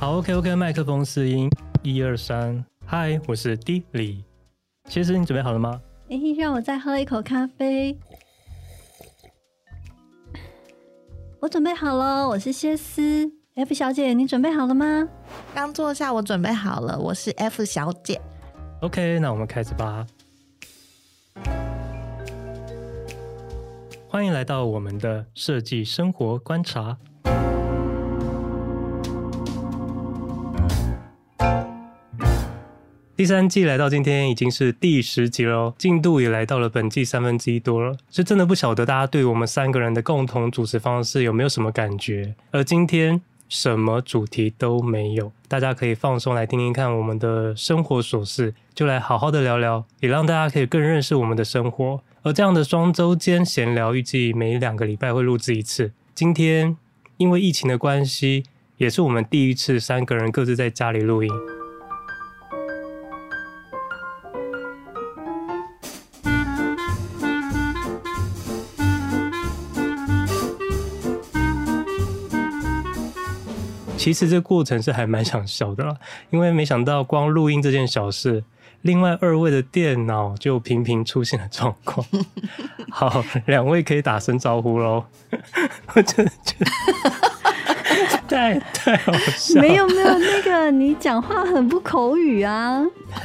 好，OK，OK，麦克风试音，一二三，嗨，我是 D 李，谢师，你准备好了吗？哎，让我再喝一口咖啡。我准备好了，我是谢斯。F 小姐，你准备好了吗？刚坐下，我准备好了，我是 F 小姐。OK，那我们开始吧。欢迎来到我们的设计生活观察。第三季来到今天已经是第十集了，进度也来到了本季三分之一多了，是真的不晓得大家对我们三个人的共同主持方式有没有什么感觉？而今天什么主题都没有，大家可以放松来听听看我们的生活琐事，就来好好的聊聊，也让大家可以更认识我们的生活。而这样的双周间闲聊，预计每两个礼拜会录制一次。今天因为疫情的关系，也是我们第一次三个人各自在家里录音。其实这过程是还蛮想笑的啦，因为没想到光录音这件小事，另外二位的电脑就频频出现了状况。好，两位可以打声招呼喽。我真的觉得。太太好笑！没有没有，那个你讲话很不口语啊。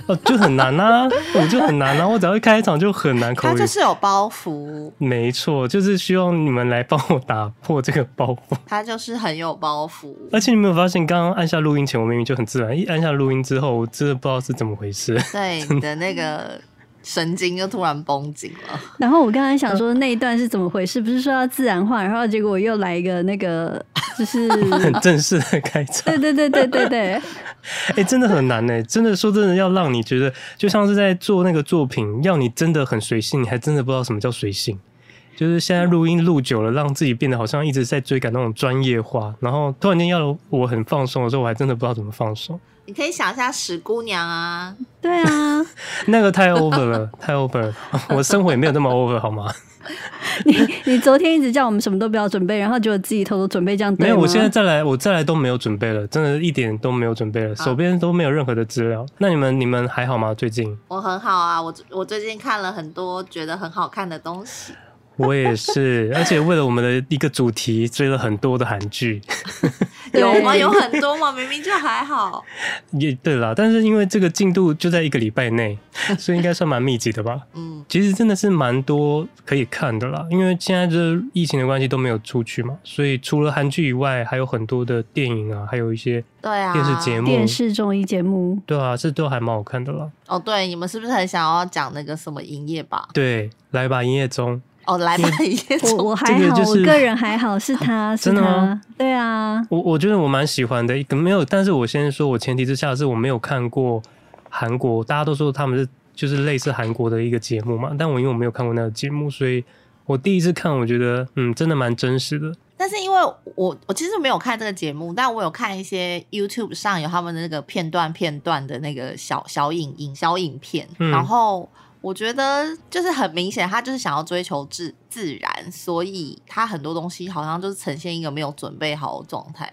哦，就很难啊，我就很难啊，我只要一开场就很难口语。他就是有包袱。没错，就是希望你们来帮我打破这个包袱。他就是很有包袱。而且你没有发现，刚刚按下录音前，我明明就很自然，一按下录音之后，我真的不知道是怎么回事。对，你的那个。神经就突然绷紧了。然后我刚才想说那一段是怎么回事？不是说要自然化，然后结果我又来一个那个，就是很正式的开场。对对对对对对。哎、欸，真的很难呢。真的说真的，要让你觉得就像是在做那个作品，要你真的很随性，你还真的不知道什么叫随性。就是现在录音录久了，让自己变得好像一直在追赶那种专业化，然后突然间要我很放松的时候，我还真的不知道怎么放松。你可以想一下史姑娘啊，对啊，那个太 over 了，太 over 了。我生活也没有那么 over 好吗？你你昨天一直叫我们什么都不要准备，然后结果自己偷偷准备这样。没有，我现在再来，我再来都没有准备了，真的一点都没有准备了，手边都没有任何的资料。那你们你们还好吗？最近？我很好啊，我我最近看了很多觉得很好看的东西。我也是，而且为了我们的一个主题追了很多的韩剧。有吗？有很多吗？明明就还好。也对啦，但是因为这个进度就在一个礼拜内，所以应该算蛮密集的吧。嗯，其实真的是蛮多可以看的啦。因为现在这疫情的关系都没有出去嘛，所以除了韩剧以外，还有很多的电影啊，还有一些对啊电视节目、电视综艺节目，对啊，这都还蛮好看的啦。哦，对，你们是不是很想要讲那个什么营业吧？对，来吧，营业中。哦，来吧，我我还好，我个人还好，是他，是他，真的吗？对啊，我我觉得我蛮喜欢的，一个没有，但是我先说，我前提之下是我没有看过韩国，大家都说他们是就是类似韩国的一个节目嘛，但我因为我没有看过那个节目，所以我第一次看，我觉得嗯，真的蛮真实的。但是因为我我其实没有看这个节目，但我有看一些 YouTube 上有他们的那个片段片段的那个小小影影小影片，嗯、然后。我觉得就是很明显，他就是想要追求自自然，所以他很多东西好像就是呈现一个没有准备好的状态。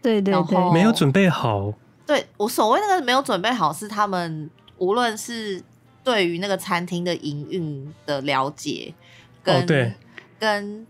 对对对，没有准备好。对，我所谓那个没有准备好，是他们无论是对于那个餐厅的营运的了解，跟、哦、对跟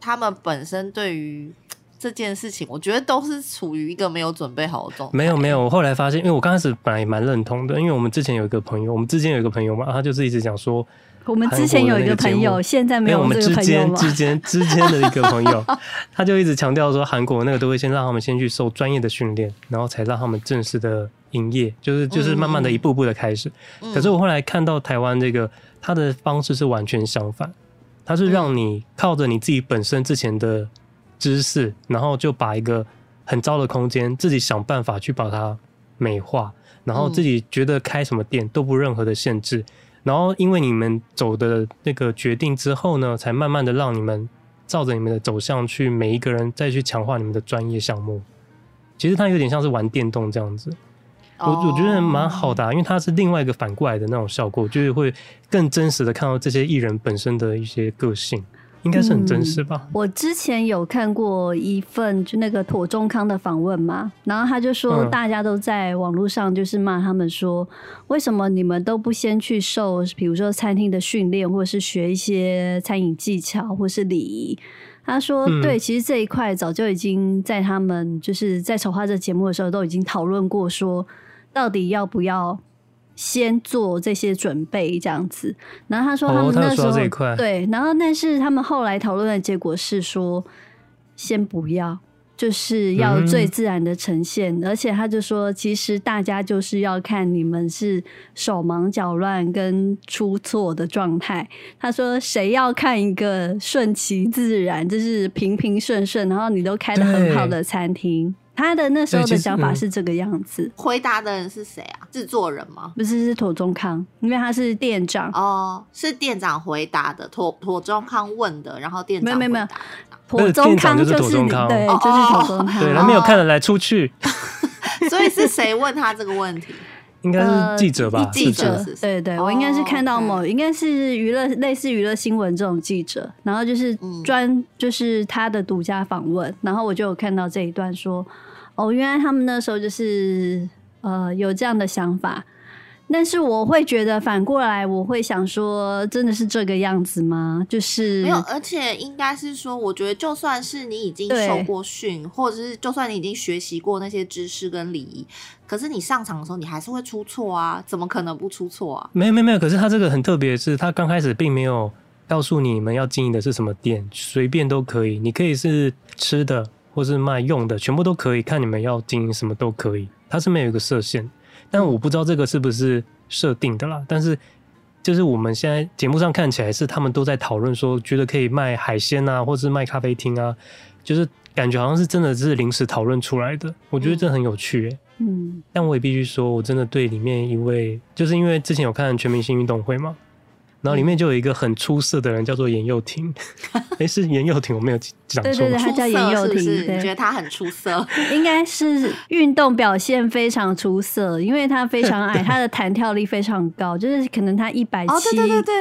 他们本身对于。这件事情，我觉得都是处于一个没有准备好的状态。没有没有，我后来发现，因为我刚开始本来也蛮认同的，因为我们之前有一个朋友，我们之前有一个朋友嘛，他就是一直讲说，我们之前有一个朋友，现在没有这个朋友。我们之间之间之间的一个朋友，他就一直强调说，韩国那个都会先让他们先去受专业的训练，然后才让他们正式的营业，就是就是慢慢的一步步的开始。嗯、可是我后来看到台湾这个，他的方式是完全相反，他是让你靠着你自己本身之前的。知识，然后就把一个很糟的空间，自己想办法去把它美化，然后自己觉得开什么店都不任何的限制，然后因为你们走的那个决定之后呢，才慢慢的让你们照着你们的走向去，每一个人再去强化你们的专业项目。其实它有点像是玩电动这样子。我我觉得蛮好的，因为它是另外一个反过来的那种效果，就是会更真实的看到这些艺人本身的一些个性。应该是很真实吧、嗯。我之前有看过一份就那个妥中康的访问嘛，然后他就说，大家都在网络上就是骂他们说，嗯、为什么你们都不先去受，比如说餐厅的训练，或者是学一些餐饮技巧，或是礼仪。他说，对，其实这一块早就已经在他们就是在筹划这节目的时候都已经讨论过，说到底要不要。先做这些准备，这样子。然后他说他们那时候、哦、对，然后但是他们后来讨论的结果是说，先不要，就是要最自然的呈现。嗯、而且他就说，其实大家就是要看你们是手忙脚乱跟出错的状态。他说，谁要看一个顺其自然，就是平平顺顺，然后你都开的很好的餐厅。他的那时候的想法是这个样子。嗯、回答的人是谁啊？制作人吗？不是，是妥中康，因为他是店长。哦，是店长回答的。庹庹宗康问的，然后店长没有没有没有。庹宗康就是庹宗康，对，就是妥中康。对，他没有看得来出去。所以是谁问他这个问题？应该是记者吧？呃、记者，对对，我应该是看到某，应该是娱乐类似娱乐新闻这种记者，然后就是专就是他的独家访问，然后我就有看到这一段说。哦，原来他们那时候就是呃有这样的想法，但是我会觉得反过来，我会想说，真的是这个样子吗？就是没有，而且应该是说，我觉得就算是你已经受过训，或者是就算你已经学习过那些知识跟礼仪，可是你上场的时候，你还是会出错啊！怎么可能不出错啊？没有没有没有，可是他这个很特别，是他刚开始并没有告诉你们要经营的是什么店，随便都可以，你可以是吃的。或是卖用的，全部都可以，看你们要经营什么都可以。它是没有一个设限，但我不知道这个是不是设定的啦。但是就是我们现在节目上看起来是他们都在讨论说，觉得可以卖海鲜啊，或是卖咖啡厅啊，就是感觉好像是真的是临时讨论出来的。我觉得这很有趣欸，嗯，但我也必须说，我真的对里面一位，就是因为之前有看全明星运动会嘛。然后里面就有一个很出色的人，叫做颜又廷。哎，是颜又廷，我没有讲错。对对对，他叫颜又廷。是是你觉得他很出色？应该是运动表现非常出色，因为他非常矮，他的弹跳力非常高，就是可能他一百七，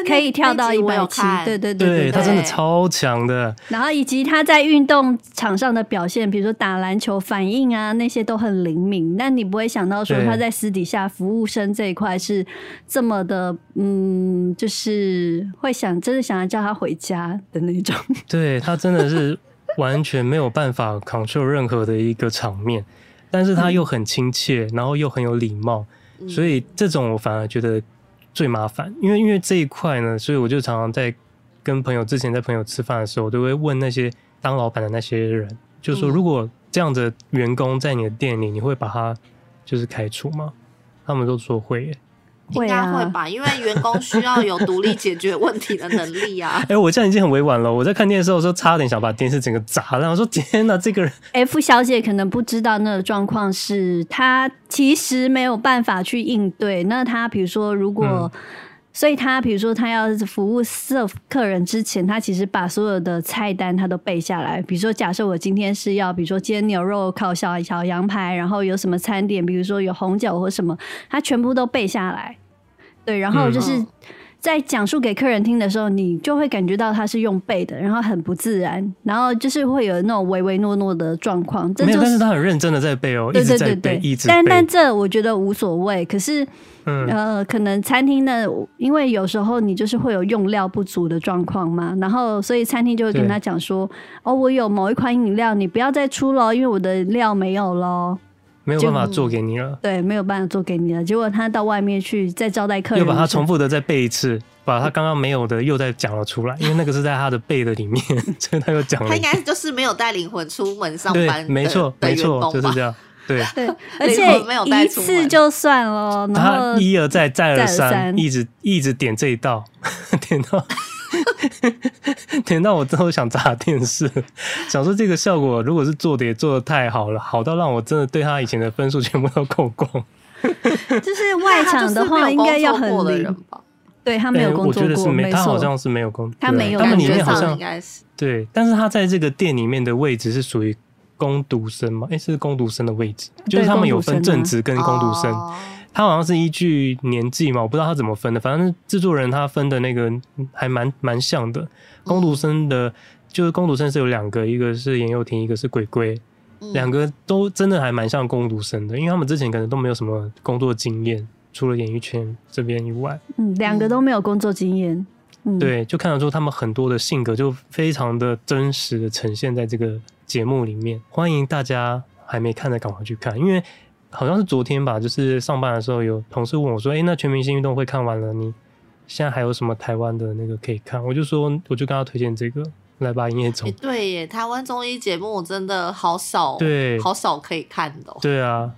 可以跳到一百七。对对对对，对，他真的超强的。然后以及他在运动场上的表现，比如说打篮球反应啊，那些都很灵敏。但你不会想到说他在私底下服务生这一块是这么的，嗯，就。是会想，真的想要叫他回家的那种。对，他真的是完全没有办法 control 任何的一个场面，但是他又很亲切，然后又很有礼貌，所以这种我反而觉得最麻烦。因为因为这一块呢，所以我就常常在跟朋友之前在朋友吃饭的时候，我都会问那些当老板的那些人，就说如果这样的员工在你的店里，你会把他就是开除吗？他们都说会耶。应该会吧，啊、因为员工需要有独立解决问题的能力啊。哎、欸，我这样已经很委婉了。我在看电视的时候，差点想把电视整个砸了。我说天哪，这个人。F 小姐可能不知道那个状况是，她其实没有办法去应对。那她比如说，如果，嗯、所以他比如说，他要服务 serve 客人之前，他其实把所有的菜单他都背下来。比如说，假设我今天是要，比如说煎牛肉、烤小小羊排，然后有什么餐点，比如说有红酒或什么，他全部都背下来。对，然后就是在讲述给客人听的时候，你就会感觉到他是用背的，然后很不自然，然后就是会有那种唯唯诺诺的状况。这就是、没有，但是他很认真的在背哦，对对对对，一直但但这我觉得无所谓。可是，嗯、呃，可能餐厅的，因为有时候你就是会有用料不足的状况嘛，然后所以餐厅就会跟他讲说：“哦，我有某一款饮料，你不要再出了，因为我的料没有了。”没有办法做给你了，对，没有办法做给你了。结果他到外面去再招待客人，又把他重复的再背一次，把他刚刚没有的又再讲了出来，因为那个是在他的背的里面，所以他又讲了。他应该就是没有带灵魂出门上班，没错，没错，就是这样。对对，而且没有一次就算了，然后他一而再，再而三，一直一直点这一道，点到。点到我之后想砸电视，想说这个效果如果是做的也做的太好了，好到让我真的对他以前的分数全部都扣光。就是外场的话应该要很灵，对他没有工作过，我觉得是没，他好像是没有工，他没有，他们里面好像对，但是他在这个店里面的位置是属于攻读生嘛，哎，是攻读生的位置，就是他们有分正职跟攻读生，他好像是依据年纪嘛，我不知道他怎么分的，反正制作人他分的那个还蛮蛮像的。工读生的，就是工读生是有两个，一个是严幼婷，一个是鬼鬼，两个都真的还蛮像工读生的，因为他们之前可能都没有什么工作经验，除了演艺圈这边以外，嗯，两个都没有工作经验。对，就看得出他们很多的性格就非常的真实的呈现在这个节目里面。欢迎大家还没看的赶快去看，因为好像是昨天吧，就是上班的时候有同事问我说：“哎，那全明星运动会看完了，你现在还有什么台湾的那个可以看？”我就说，我就跟他推荐这个来吧，营业中。对耶，台湾综艺节目真的好少，对，好少可以看的。对啊，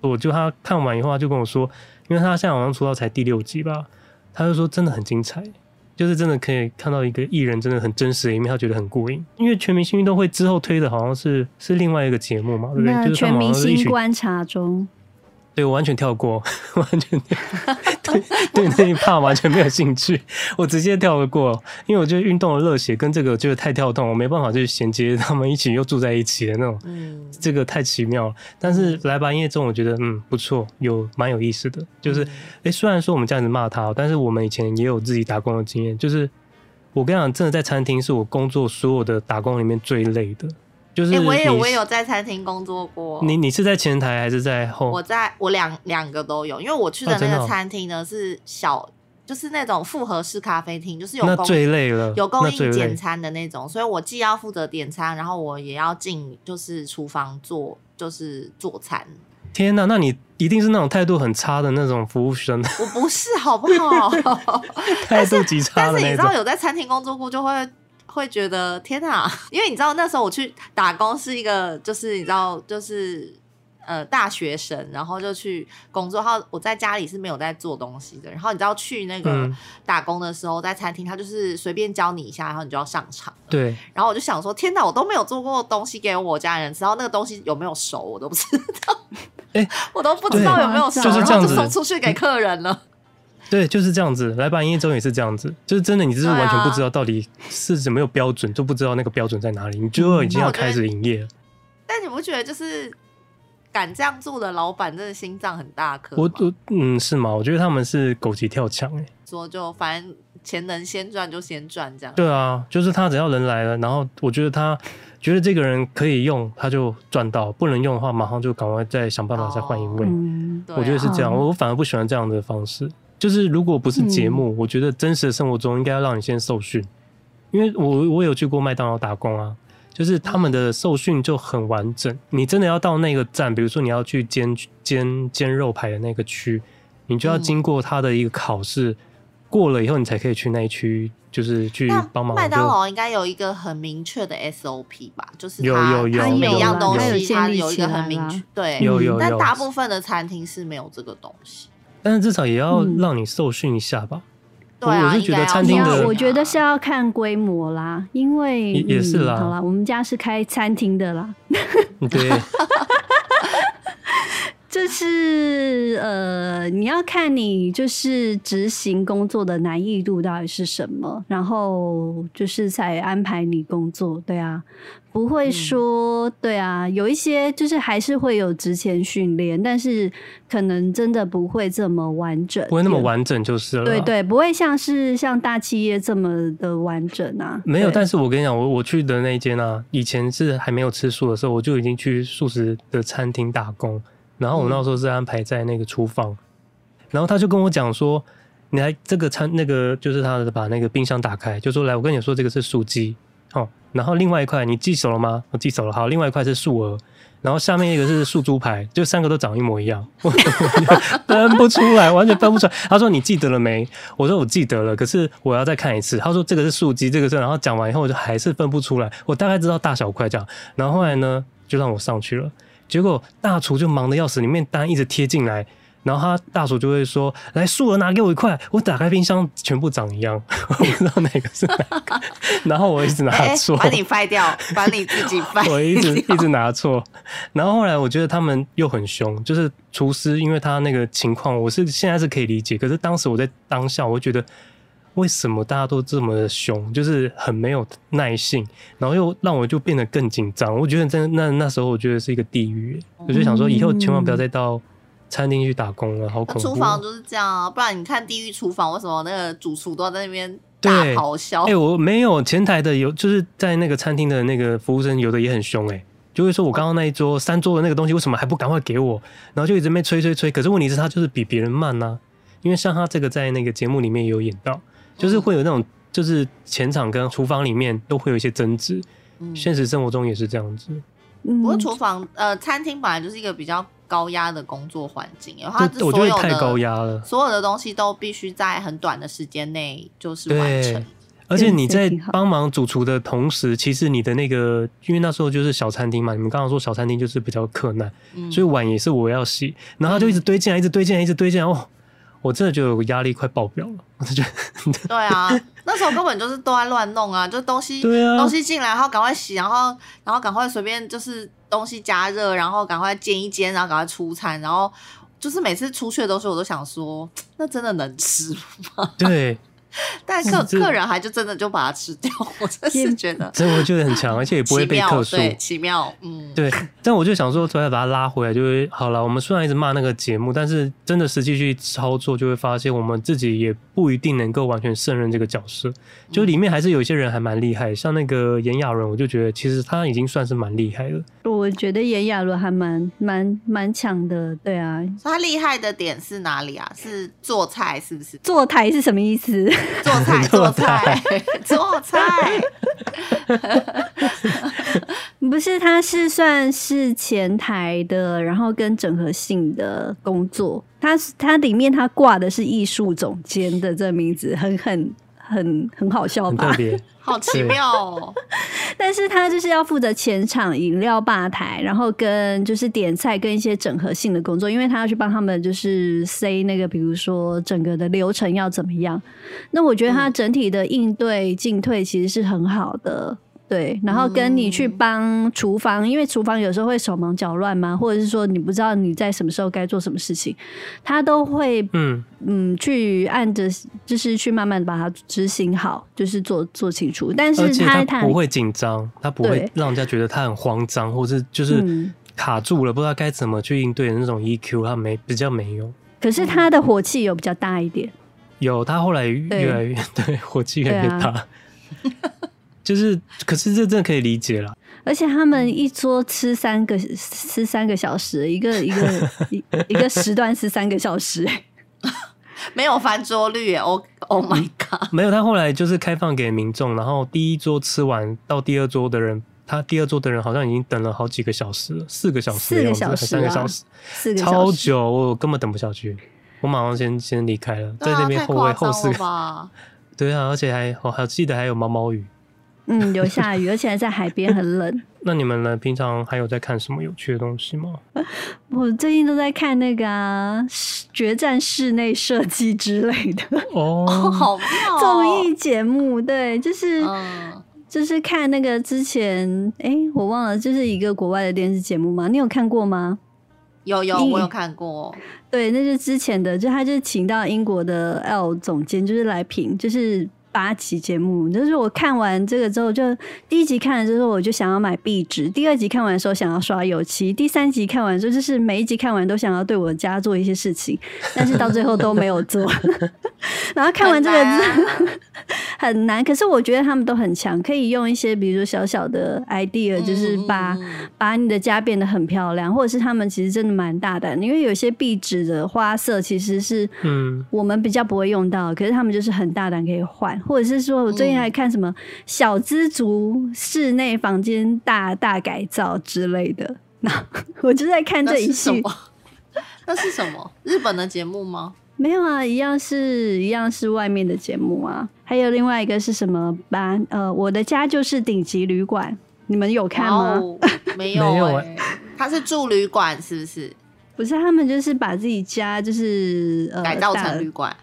我就他看完以后他就跟我说，因为他现在好像出道才第六集吧，他就说真的很精彩。就是真的可以看到一个艺人真的很真实的一面，他觉得很过瘾。因为全明星运动会之后推的好像是是另外一个节目嘛，对不对？就是全明星观察中。对，我完全跳过，完全对对那一 part 完全没有兴趣，我直接跳了过，因为我觉得运动的热血跟这个就是太跳动，我没办法去衔接他们一起又住在一起的那种，嗯，这个太奇妙了。但是来吧营业中，我觉得嗯不错，有蛮有意思的。就是哎、欸，虽然说我们这样子骂他，但是我们以前也有自己打工的经验。就是我跟你讲，真的在餐厅是我工作所有的打工里面最累的。就是、欸、我也我也有在餐厅工作过。你你是在前台还是在后？我在我两两个都有，因为我去的那个餐厅呢是小，哦、就是那种复合式咖啡厅，就是有那最累了，有供应简餐的那种，所以我既要负责点餐，然后我也要进就是厨房做就是做餐。天哪，那你一定是那种态度很差的那种服务生。我不是，好不好？态度极差的那种。但是你知道有在餐厅工作过就会。会觉得天哪，因为你知道那时候我去打工是一个，就是你知道，就是呃大学生，然后就去工作。然后我在家里是没有在做东西的。然后你知道去那个打工的时候，在餐厅他就是随便教你一下，然后你就要上场。对。然后我就想说，天哪，我都没有做过东西给我家人吃，然后那个东西有没有熟，我都不知道。哎，我都不知道有没有熟，然后就送出去给客人了。对，就是这样子。来吧，营业中也是这样子，就是真的，你就是完全不知道到底是怎么有标准，都、啊、不知道那个标准在哪里，你就已经要开始营业了。但你不觉得就是敢这样做的老板，真的心脏很大颗？我我嗯，是吗？我觉得他们是狗急跳墙哎，说就反正钱能先赚就先赚这样。对啊，就是他只要人来了，然后我觉得他觉得这个人可以用，他就赚到；不能用的话，马上就赶快再想办法再换一位。哦嗯啊、我觉得是这样，我反而不喜欢这样的方式。就是如果不是节目，嗯，我觉得真实的生活中应该要让你先受训，因为我我有去过麦当劳打工啊，就是他们的受训就很完整。你真的要到那个站，比如说你要去煎煎煎肉排的那个区，你就要经过他的一个考试，嗯，过了以后你才可以去那一区，就是去帮忙。麦当劳应该有一个很明确的 SOP 吧？就是有有有，它每样东西它有一个很明确，对，有有有。但大部分的餐厅是没有这个东西。但是至少也要让你受训一下吧。对啊，我是觉得餐厅的，我觉得是要看规模啦，因为也是啦。好啦，我们家是开餐厅的啦。对。就是呃，你要看你就是执行工作的难易度到底是什么，然后就是才安排你工作，对啊，不会说、嗯、对啊，有一些就是还是会有职前训练，但是可能真的不会这么完整，不会那么完整就是了，对对，不会像是像大企业这么的完整啊。没有，但是我跟你讲，我我去的那一间啊，以前是还没有吃素的时候，我就已经去素食的餐厅打工。然后我那时候是安排在那个厨房，然后他就跟我讲说：“你来这个餐，那个就是他的把那个冰箱打开，就说来，我跟你说这个是素鸡哦。然后另外一块你记熟了吗？我记熟了。好，另外一块是素鹅，然后下面一个是素猪排，就三个都长一模一样，我分不出来，完全分不出来。他说你记得了没？我说我记得了，可是我要再看一次。他说这个是素鸡，这个是……然后讲完以后我就还是分不出来。我大概知道大小块这样。然后后来呢，就让我上去了。”结果大厨就忙得要死，里面单一直贴进来，然后他大厨就会说：“来，素鹅拿给我一块。”我打开冰箱，全部长一样，我不知道哪个是哪个。然后我一直拿错，欸，把你掰掉，把你自己掰。我一直一直拿错。然后后来我觉得他们又很凶，就是厨师，因为他那个情况，我是现在是可以理解。可是当时我在当下，我觉得为什么大家都这么凶，就是很没有耐性，然后又让我就变得更紧张。我觉得在那那时候，我觉得是一个地狱。我就想说，以后千万不要再到餐厅去打工了，好恐怖。厨房就是这样啊，不然你看地狱厨房，为什么那个主厨都在那边大咆哮？哎、欸，我没有前台的有，就是在那个餐厅的那个服务生，有的也很凶哎、欸，就会说我刚刚那一桌三桌的那个东西，为什么还不赶快给我？然后就一直被催催催。可是问题是，他就是比别人慢呐、啊。因为像他这个在那个节目里面也有演到，就是会有那种，就是前场跟厨房里面都会有一些争执，嗯，现实生活中也是这样子。不过厨房呃，餐厅本来就是一个比较高压的工作环境，然后它所有的太高压了，所有的东西都必须在很短的时间内就是完成。而且你在帮忙主厨的同时，其实你的那个，因为那时候就是小餐厅嘛，你们刚刚说小餐厅就是比较困难，嗯，所以碗也是我要洗，然后他就一直堆进来，一直堆进来，一直堆进来，哦。我真的觉得有个压力快爆表了，我就觉得。对啊，那时候根本就是都在乱弄啊，就东西，对啊，东西进来，然后赶快洗，然后然后赶快随便就是东西加热，然后赶快煎一煎，然后赶快出餐，然后就是每次出去的东西，我都想说，那真的能吃吗？对。但客客人还就真的就把它吃掉，我真是觉得，真的我觉得很强，而且也不会被客诉，对，奇妙，嗯，对。但我就想说，突然把它拉回来，就会好了。我们虽然一直骂那个节目，但是真的实际去操作，就会发现我们自己也不一定能够完全胜任这个角色。就里面还是有一些人还蛮厉害，像那个炎亚纶，我就觉得其实他已经算是蛮厉害了。我觉得炎亚纶还蛮蛮蛮强的，对啊。他厉害的点是哪里啊？是做菜是不是？做台是什么意思？做菜，做菜，做菜。不是，他是算是前台的，然后跟整合性的工作。他他里面他挂的是艺术总监的这名字，很很很很好笑吧？好奇妙哦！但是他就是要负责前场饮料吧台，然后跟就是点菜跟一些整合性的工作，因为他要去帮他们就是 say 那个，比如说整个的流程要怎么样。那我觉得他整体的应对进退其实是很好的。对，然后跟你去帮厨房，嗯，因为厨房有时候会手忙脚乱嘛，或者是说你不知道你在什么时候该做什么事情，他都会嗯嗯去按着就是去慢慢把它执行好，就是做做清楚。但是他他不会紧张，他不会让人家觉得他很慌张，或是就是卡住了，不知道该怎么去应对的那种 EQ，他没比较没有。可是他的火气有比较大一点，有他后来越来越 对，对火气越来越大。就是，可是这真的可以理解了。而且他们一桌吃三个，吃三个小时，一个一个 一一个时段吃三个小时，没有翻桌率耶！Oh Oh my god！没有，他后来就是开放给民众，然后第一桌吃完到第二桌的人，他第二桌的人好像已经等了好几个小时了，四个小时，四个小时，三个小时，四个超久，我根本等不下去，我马上先先离开了，在那边后位后四个，对啊，而且还我还记得还有毛毛雨。嗯，有下雨，而且还在海边，很冷。那你们呢？平常还有在看什么有趣的东西吗？我最近都在看那个啊，决战室内设计之类的哦，好综艺节目，对，就是、嗯、就是看那个之前，哎、欸，我忘了，就是一个国外的电视节目吗？你有看过吗？有有，我有看过。对，那是之前的，就他就请到英国的 L 总监，就是来评，就是。八集节目，就是我看完这个之后，就第一集看了之后，我就想要买壁纸；第二集看完的时候，想要刷油漆；第三集看完之后，就是每一集看完都想要对我家做一些事情，但是到最后都没有做。然后看完这个字很难，可是我觉得他们都很强，可以用一些比如说小小的 idea，就是把把你的家变得很漂亮，或者是他们其实真的蛮大胆，因为有些壁纸的花色其实是嗯我们比较不会用到，可是他们就是很大胆可以换。或者是说，我最近还看什么小资族室内房间大大改造之类的，那 我就在看这一系。那是什么？日本的节目吗？没有啊，一样是一样是外面的节目啊。还有另外一个是什么？班呃，我的家就是顶级旅馆，你们有看吗？没有、欸，没有。他是住旅馆是不是？不是，他们就是把自己家就是、呃、改造成旅馆。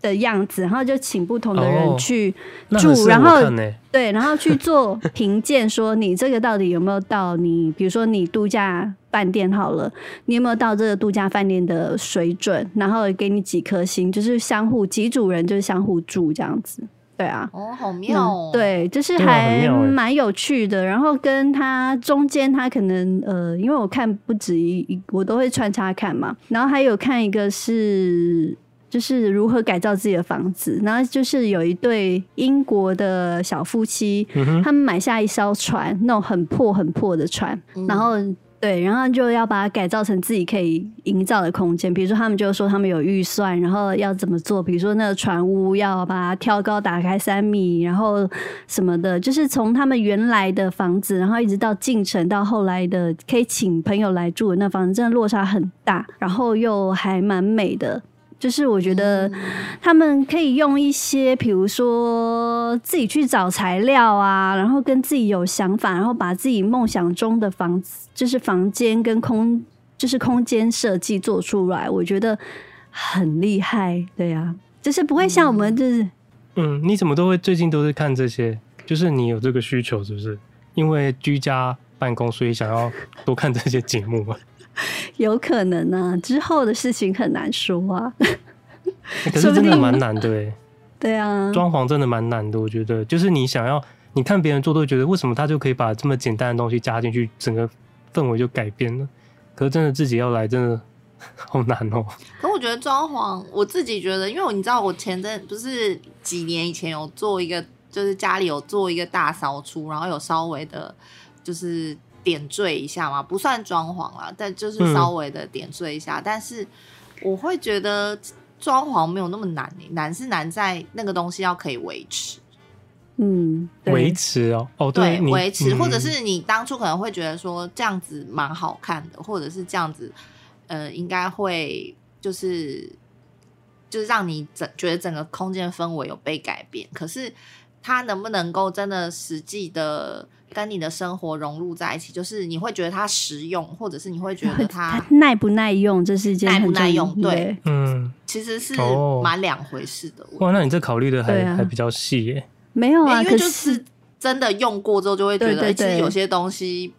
的样子，然后就请不同的人去住，哦、然后对，然后去做评鉴，说你这个到底有没有到你，比如说你度假饭店好了，你有没有到这个度假饭店的水准，然后给你几颗星，就是相互几组人就是相互住这样子。对啊，哦，好妙哦，嗯，对，就是还蛮有趣的。然后跟他中间，他可能呃，因为我看不止一，我都会穿插看嘛。然后还有看一个是，就是如何改造自己的房子。然后就是有一对英国的小夫妻，嗯，他们买下一艘船，那种很破很破的船，嗯，然后。对，然后就要把它改造成自己可以营造的空间。比如说，他们就说他们有预算，然后要怎么做？比如说，那个船屋要把它挑高打开三米，然后什么的，就是从他们原来的房子，然后一直到进城，到后来的可以请朋友来住的那房子，真的落差很大，然后又还蛮美的。就是我觉得他们可以用一些，比如说自己去找材料啊，然后跟自己有想法，然后把自己梦想中的房子，就是房间跟空，就是空间设计做出来，我觉得很厉害。对呀、啊，就是不会像我们就是，嗯，你怎么都会最近都是看这些？就是你有这个需求，是不是？因为居家办公，所以想要多看这些节目吗？有可能啊，之后的事情很难说啊。可是真的蛮难的，欸，对啊，装潢真的蛮难的。我觉得，就是你想要，你看别人做，都觉得为什么他就可以把这么简单的东西加进去，整个氛围就改变了。可是真的自己要来，真的 好难哦。可我觉得装潢，我自己觉得，因为你知道，我前阵不是几年以前有做一个，就是家里有做一个大扫除，然后有稍微的，就是。点缀一下嘛，不算装潢啦，但就是稍微的点缀一下。嗯、但是我会觉得装潢没有那么难，难是难在那个东西要可以维持。嗯，维持哦，哦对，维持，或者是你当初可能会觉得说这样子蛮好看的，或者是这样子，呃，应该会就是就是让你整觉得整个空间氛围有被改变。可是它能不能够真的实际的？跟你的生活融入在一起，就是你会觉得它实用，或者是你会觉得它耐不耐用，这是一件耐不耐用，对，嗯，其实是蛮两回事的。哇，那你这考虑的还、啊、还比较细耶？没有啊，因为就是真的用过之后，就会觉得其实有些东西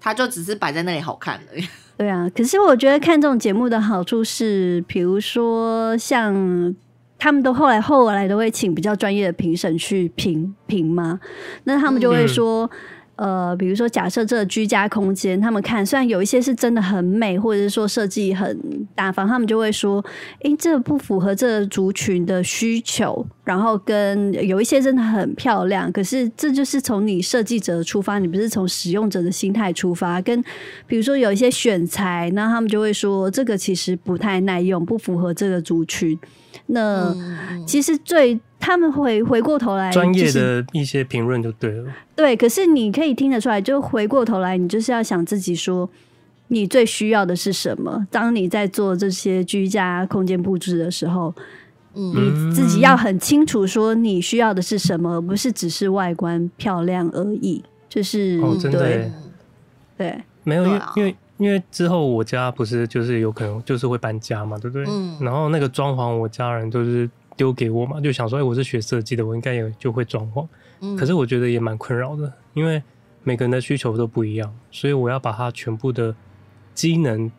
它就只是摆在那里好看而已。对啊，可是我觉得看这种节目的好处是，比如说像。他们都后来后来都会请比较专业的评审去评评吗？那他们就会说，嗯、呃，比如说假设这个居家空间，他们看虽然有一些是真的很美，或者是说设计很大方，他们就会说，哎、欸，这不符合这个族群的需求。然后跟有一些真的很漂亮，可是这就是从你设计者出发，你不是从使用者的心态出发。跟比如说有一些选材，那他们就会说，这个其实不太耐用，不符合这个族群。那其实最他们会回过头来，专业的一些评论就对了。对，可是你可以听得出来，就回过头来，你就是要想自己说，你最需要的是什么？当你在做这些居家空间布置的时候，嗯，你自己要很清楚说你需要的是什么，而不是只是外观漂亮而已。就是哦，真的对，对，没有，因为因为。因为之后我家不是就是有可能就是会搬家嘛，对不对？嗯。然后那个装潢，我家人就是丢给我嘛，就想说，哎，我是学设计的，我应该也就会装潢。嗯。可是我觉得也蛮困扰的，因为每个人的需求都不一样，所以我要把它全部的机能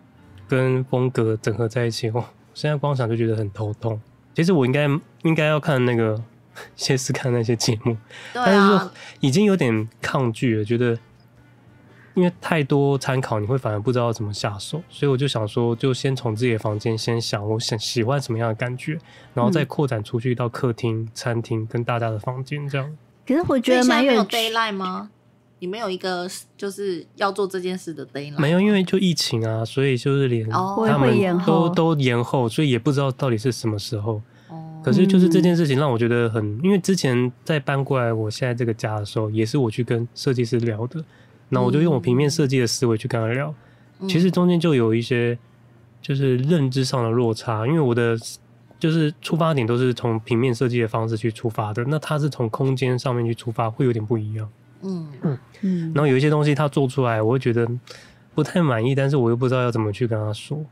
跟风格整合在一起。哦，现在光想就觉得很头痛。其实我应该应该要看那个，先是看那些节目，啊。但是说已经有点抗拒了，觉得。因为太多参考，你会反而不知道怎么下手，所以我就想说，就先从自己的房间先想，我想喜欢什么样的感觉，然后再扩展出去到客厅、嗯、餐厅跟大家的房间这样。可是我觉得蛮有 d a y l i g h t 吗？你没有一个就是要做这件事的 deadline？没有，因为就疫情啊，所以就是连他们都都延后，所以也不知道到底是什么时候。哦。可是就是这件事情让我觉得很，因为之前在搬过来我现在这个家的时候，也是我去跟设计师聊的。那我就用我平面设计的思维去跟他聊，嗯、其实中间就有一些就是认知上的落差，因为我的就是出发点都是从平面设计的方式去出发的，那他是从空间上面去出发，会有点不一样。嗯嗯嗯。然后有一些东西他做出来，我会觉得不太满意，但是我又不知道要怎么去跟他说。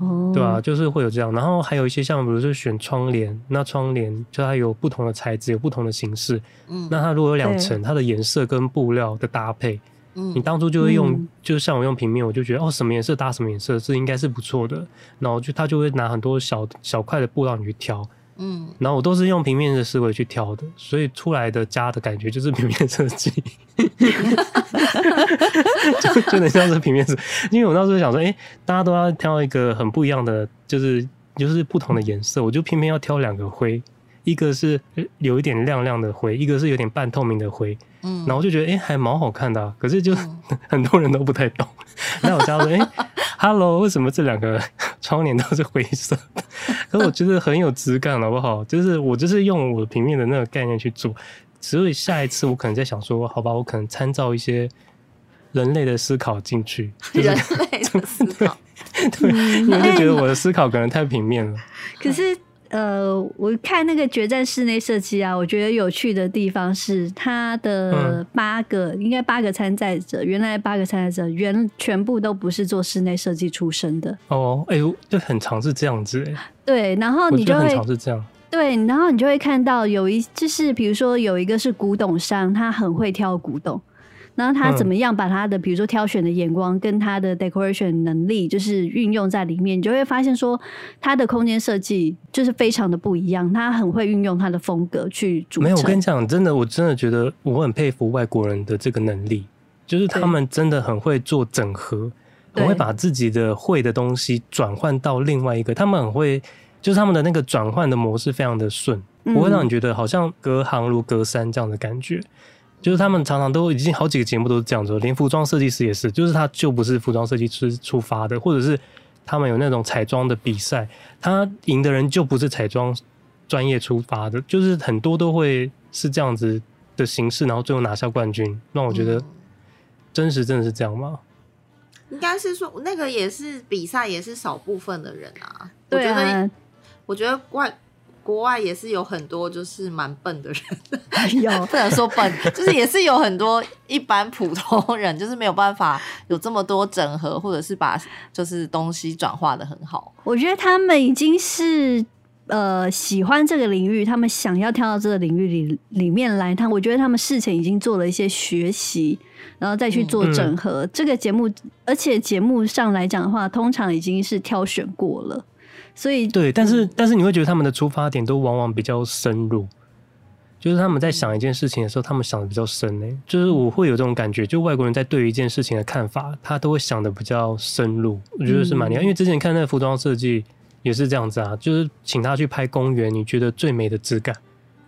哦，对啊，就是会有这样。然后还有一些像，比如说选窗帘，那窗帘就它有不同的材质，有不同的形式。嗯，那它如果有两层，它的颜色跟布料的搭配，嗯，你当初就会用，嗯、就是像我用平面，我就觉得哦，什么颜色搭什么颜色，这应该是不错的。然后就他就会拿很多小小块的布让你去挑。嗯，然后我都是用平面的思维去挑的，所以出来的家的感觉就是平面设计，就就很像是平面设计。因为我那时候想说，哎、欸，大家都要挑一个很不一样的，就是就是不同的颜色，我就偏偏要挑两个灰，一个是有一点亮亮的灰，一个是有点半透明的灰。嗯，然后我就觉得，哎、欸，还蛮好看的、啊。可是就 很多人都不太懂。那我家说，哎、欸。Hello，为什么这两个 窗帘都是灰色的？可是我觉得很有质感，好不好？就是我就是用我平面的那个概念去做，所以下一次我可能在想说，好吧，我可能参照一些人类的思考进去，就是、人类的思考，对，因为就觉得我的思考可能太平面了。可是。呃，我看那个决战室内设计啊，我觉得有趣的地方是它的八个，嗯、应该八个参赛者，原来八个参赛者原全部都不是做室内设计出身的。哦，哎呦，就很常是这样子哎。对，然后你就会很常是这样。对，然后你就会看到有一，就是比如说有一个是古董商，他很会挑古董。然后他怎么样把他的，比如说挑选的眼光跟他的 decoration 能力，就是运用在里面，你就会发现说，他的空间设计就是非常的不一样。他很会运用他的风格去组成。没有，我跟你讲，真的，我真的觉得我很佩服外国人的这个能力，就是他们真的很会做整合，很会把自己的会的东西转换到另外一个。他们很会，就是他们的那个转换的模式非常的顺，不会让你觉得好像隔行如隔山这样的感觉。就是他们常常都已经好几个节目都是这样子，连服装设计师也是，就是他就不是服装设计师出发的，或者是他们有那种彩妆的比赛，他赢的人就不是彩妆专业出发的，就是很多都会是这样子的形式，然后最后拿下冠军。那我觉得真实真的是这样吗？应该是说那个也是比赛，也是少部分的人啊。对啊，我觉得，我觉得怪。国外也是有很多就是蛮笨的人，有不能说笨，就是也是有很多一般普通人，就是没有办法有这么多整合，或者是把就是东西转化的很好。我觉得他们已经是呃喜欢这个领域，他们想要跳到这个领域里里面来。他我觉得他们事前已经做了一些学习，然后再去做整合。嗯、这个节目，而且节目上来讲的话，通常已经是挑选过了。所以对，但是但是你会觉得他们的出发点都往往比较深入，就是他们在想一件事情的时候，他们想的比较深呢。就是我会有这种感觉，就外国人在对于一件事情的看法，他都会想的比较深入。我觉得是蛮厉害，因为之前看那个服装设计也是这样子啊，就是请他去拍公园，你觉得最美的质感，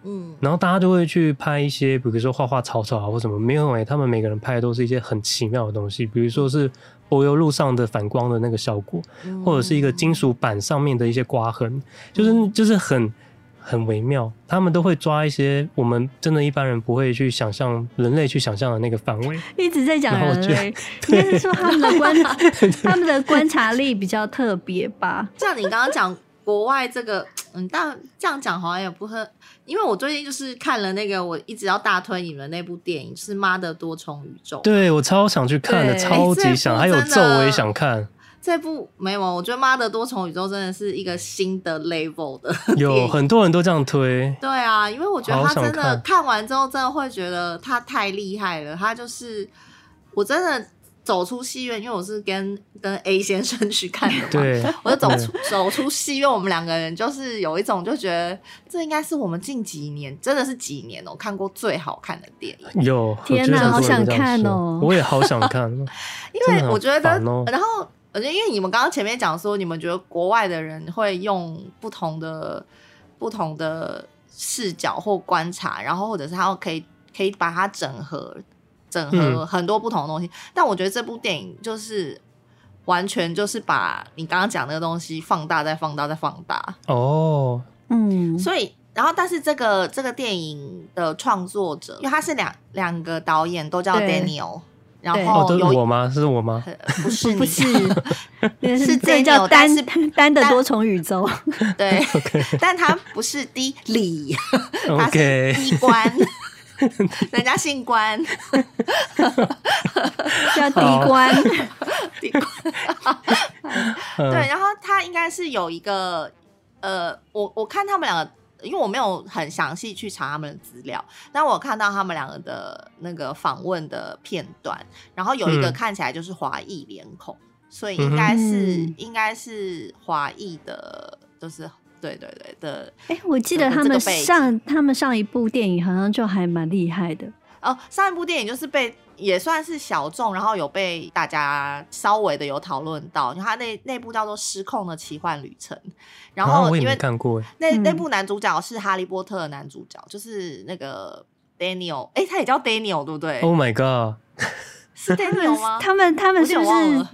嗯，然后大家就会去拍一些，比如说花花草草啊或什么，没有哎，他们每个人拍的都是一些很奇妙的东西，比如说是。柏油路上的反光的那个效果，或者是一个金属板上面的一些刮痕，就是就是很很微妙。他们都会抓一些我们真的一般人不会去想象，人类去想象的那个范围。一直在讲人类，应该是说他们的观他们的观察力比较特别吧？像你刚刚讲国外这个，嗯，但这样讲好像也不很。因为我最近就是看了那个，我一直要大推你们那部电影，是《妈的多重宇宙》。对，我超想去看的，超级想，还有咒我也想看。这部没有，我觉得《妈的多重宇宙》真的是一个新的 level 的。有很多人都这样推。对啊，因为我觉得他真的看，看完之后，真的会觉得他太厉害了。他就是我真的。走出戏院，因为我是跟 跟 A 先生去看的嘛，对，我就走出走出戏院，我们两个人就是有一种就觉得这应该是我们近几年真的是几年哦、喔、看过最好看的电影。有天哪，好想看哦、喔！我也好想看，因为我觉得，喔、然后我觉得因为你们刚刚前面讲说，你们觉得国外的人会用不同的不同的视角或观察，然后或者是他可以可以把它整合。整合很多不同的东西，嗯、但我觉得这部电影就是完全就是把你刚刚讲那个东西放大再放大再放大哦，嗯，所以然后但是这个这个电影的创作者，因为他是两两个导演都叫 Daniel，然后有、哦、是我吗？是我吗？不是不是，是这叫单是单的多重宇宙，对 但他不是 D 李，他是 D 关。人家姓关，叫滴关，滴关。对，然后他应该是有一个呃，我我看他们两个。因为我没有很详细去查他们的资料，但我看到他们两个的那个访问的片段，然后有一个看起来就是华裔脸孔，嗯、所以应该是、嗯、应该是华裔的，就是对对对的。哎，我记得他们上他们上一部电影好像就还蛮厉害的哦，上一部电影就是被。也算是小众，然后有被大家稍微的有讨论到，因为他那那部叫做《失控的奇幻旅程》，然后因为看过那那部男主角是哈利波特的男主角，就是那个 Daniel，哎，他也叫 Daniel 对不对？Oh my god，是 Daniel 吗？他们他们是不是？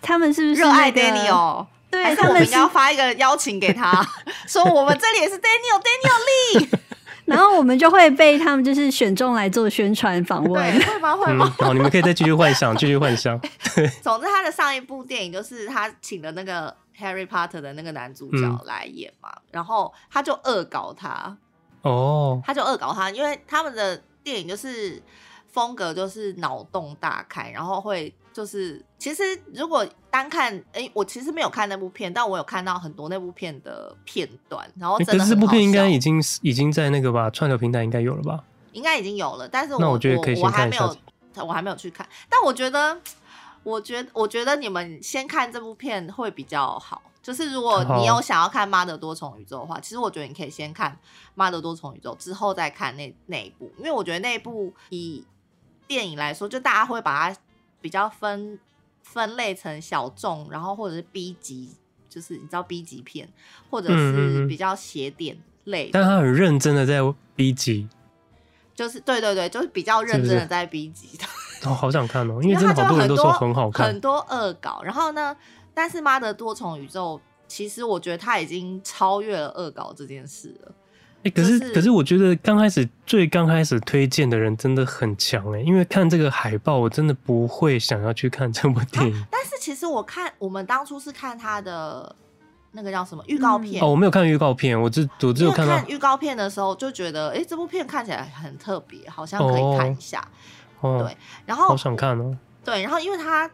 他们是不是热爱 Daniel？对，还是我们要发一个邀请给他，说我们这里也是 Daniel，Daniel Lee。然后我们就会被他们就是选中来做宣传访问，会吗？会吗？好，你们可以再继续幻想，继续幻想。对，总之他的上一部电影就是他请了那个 Harry Potter 的那个男主角来演嘛，嗯、然后他就恶搞他，哦，他就恶搞他，因为他们的电影就是风格就是脑洞大开，然后会。就是其实如果单看，哎、欸，我其实没有看那部片，但我有看到很多那部片的片段，然后。可是这部片应该已经已经在那个吧串流平台应该有了吧？应该已经有了，但是我那我觉得可以先看我还没有，我还没有去看。但我觉得，我觉得，我觉得你们先看这部片会比较好。就是如果你有想要看《妈的多重宇宙》的话，其实我觉得你可以先看《妈的多重宇宙》，之后再看那那一部，因为我觉得那一部以电影来说，就大家会把它。比较分分类成小众，然后或者是 B 级，就是你知道 B 级片，或者是比较邪典类。但他很认真的在 B 级，就是对对对，就是比较认真的在 B 级的。是是哦，好想看哦，因为真的好多人都说很好看，很多恶搞。然后呢，但是妈的多重宇宙，其实我觉得他已经超越了恶搞这件事了。哎、欸，可是、就是、可是，我觉得刚开始最刚开始推荐的人真的很强哎，因为看这个海报，我真的不会想要去看这部电影。啊、但是其实我看我们当初是看他的那个叫什么预告片、嗯、哦，我没有看预告片，我只我只有看到预告片的时候就觉得，哎、欸，这部片看起来很特别，好像可以看一下。哦、对，然后好想看哦。对，然后因为他，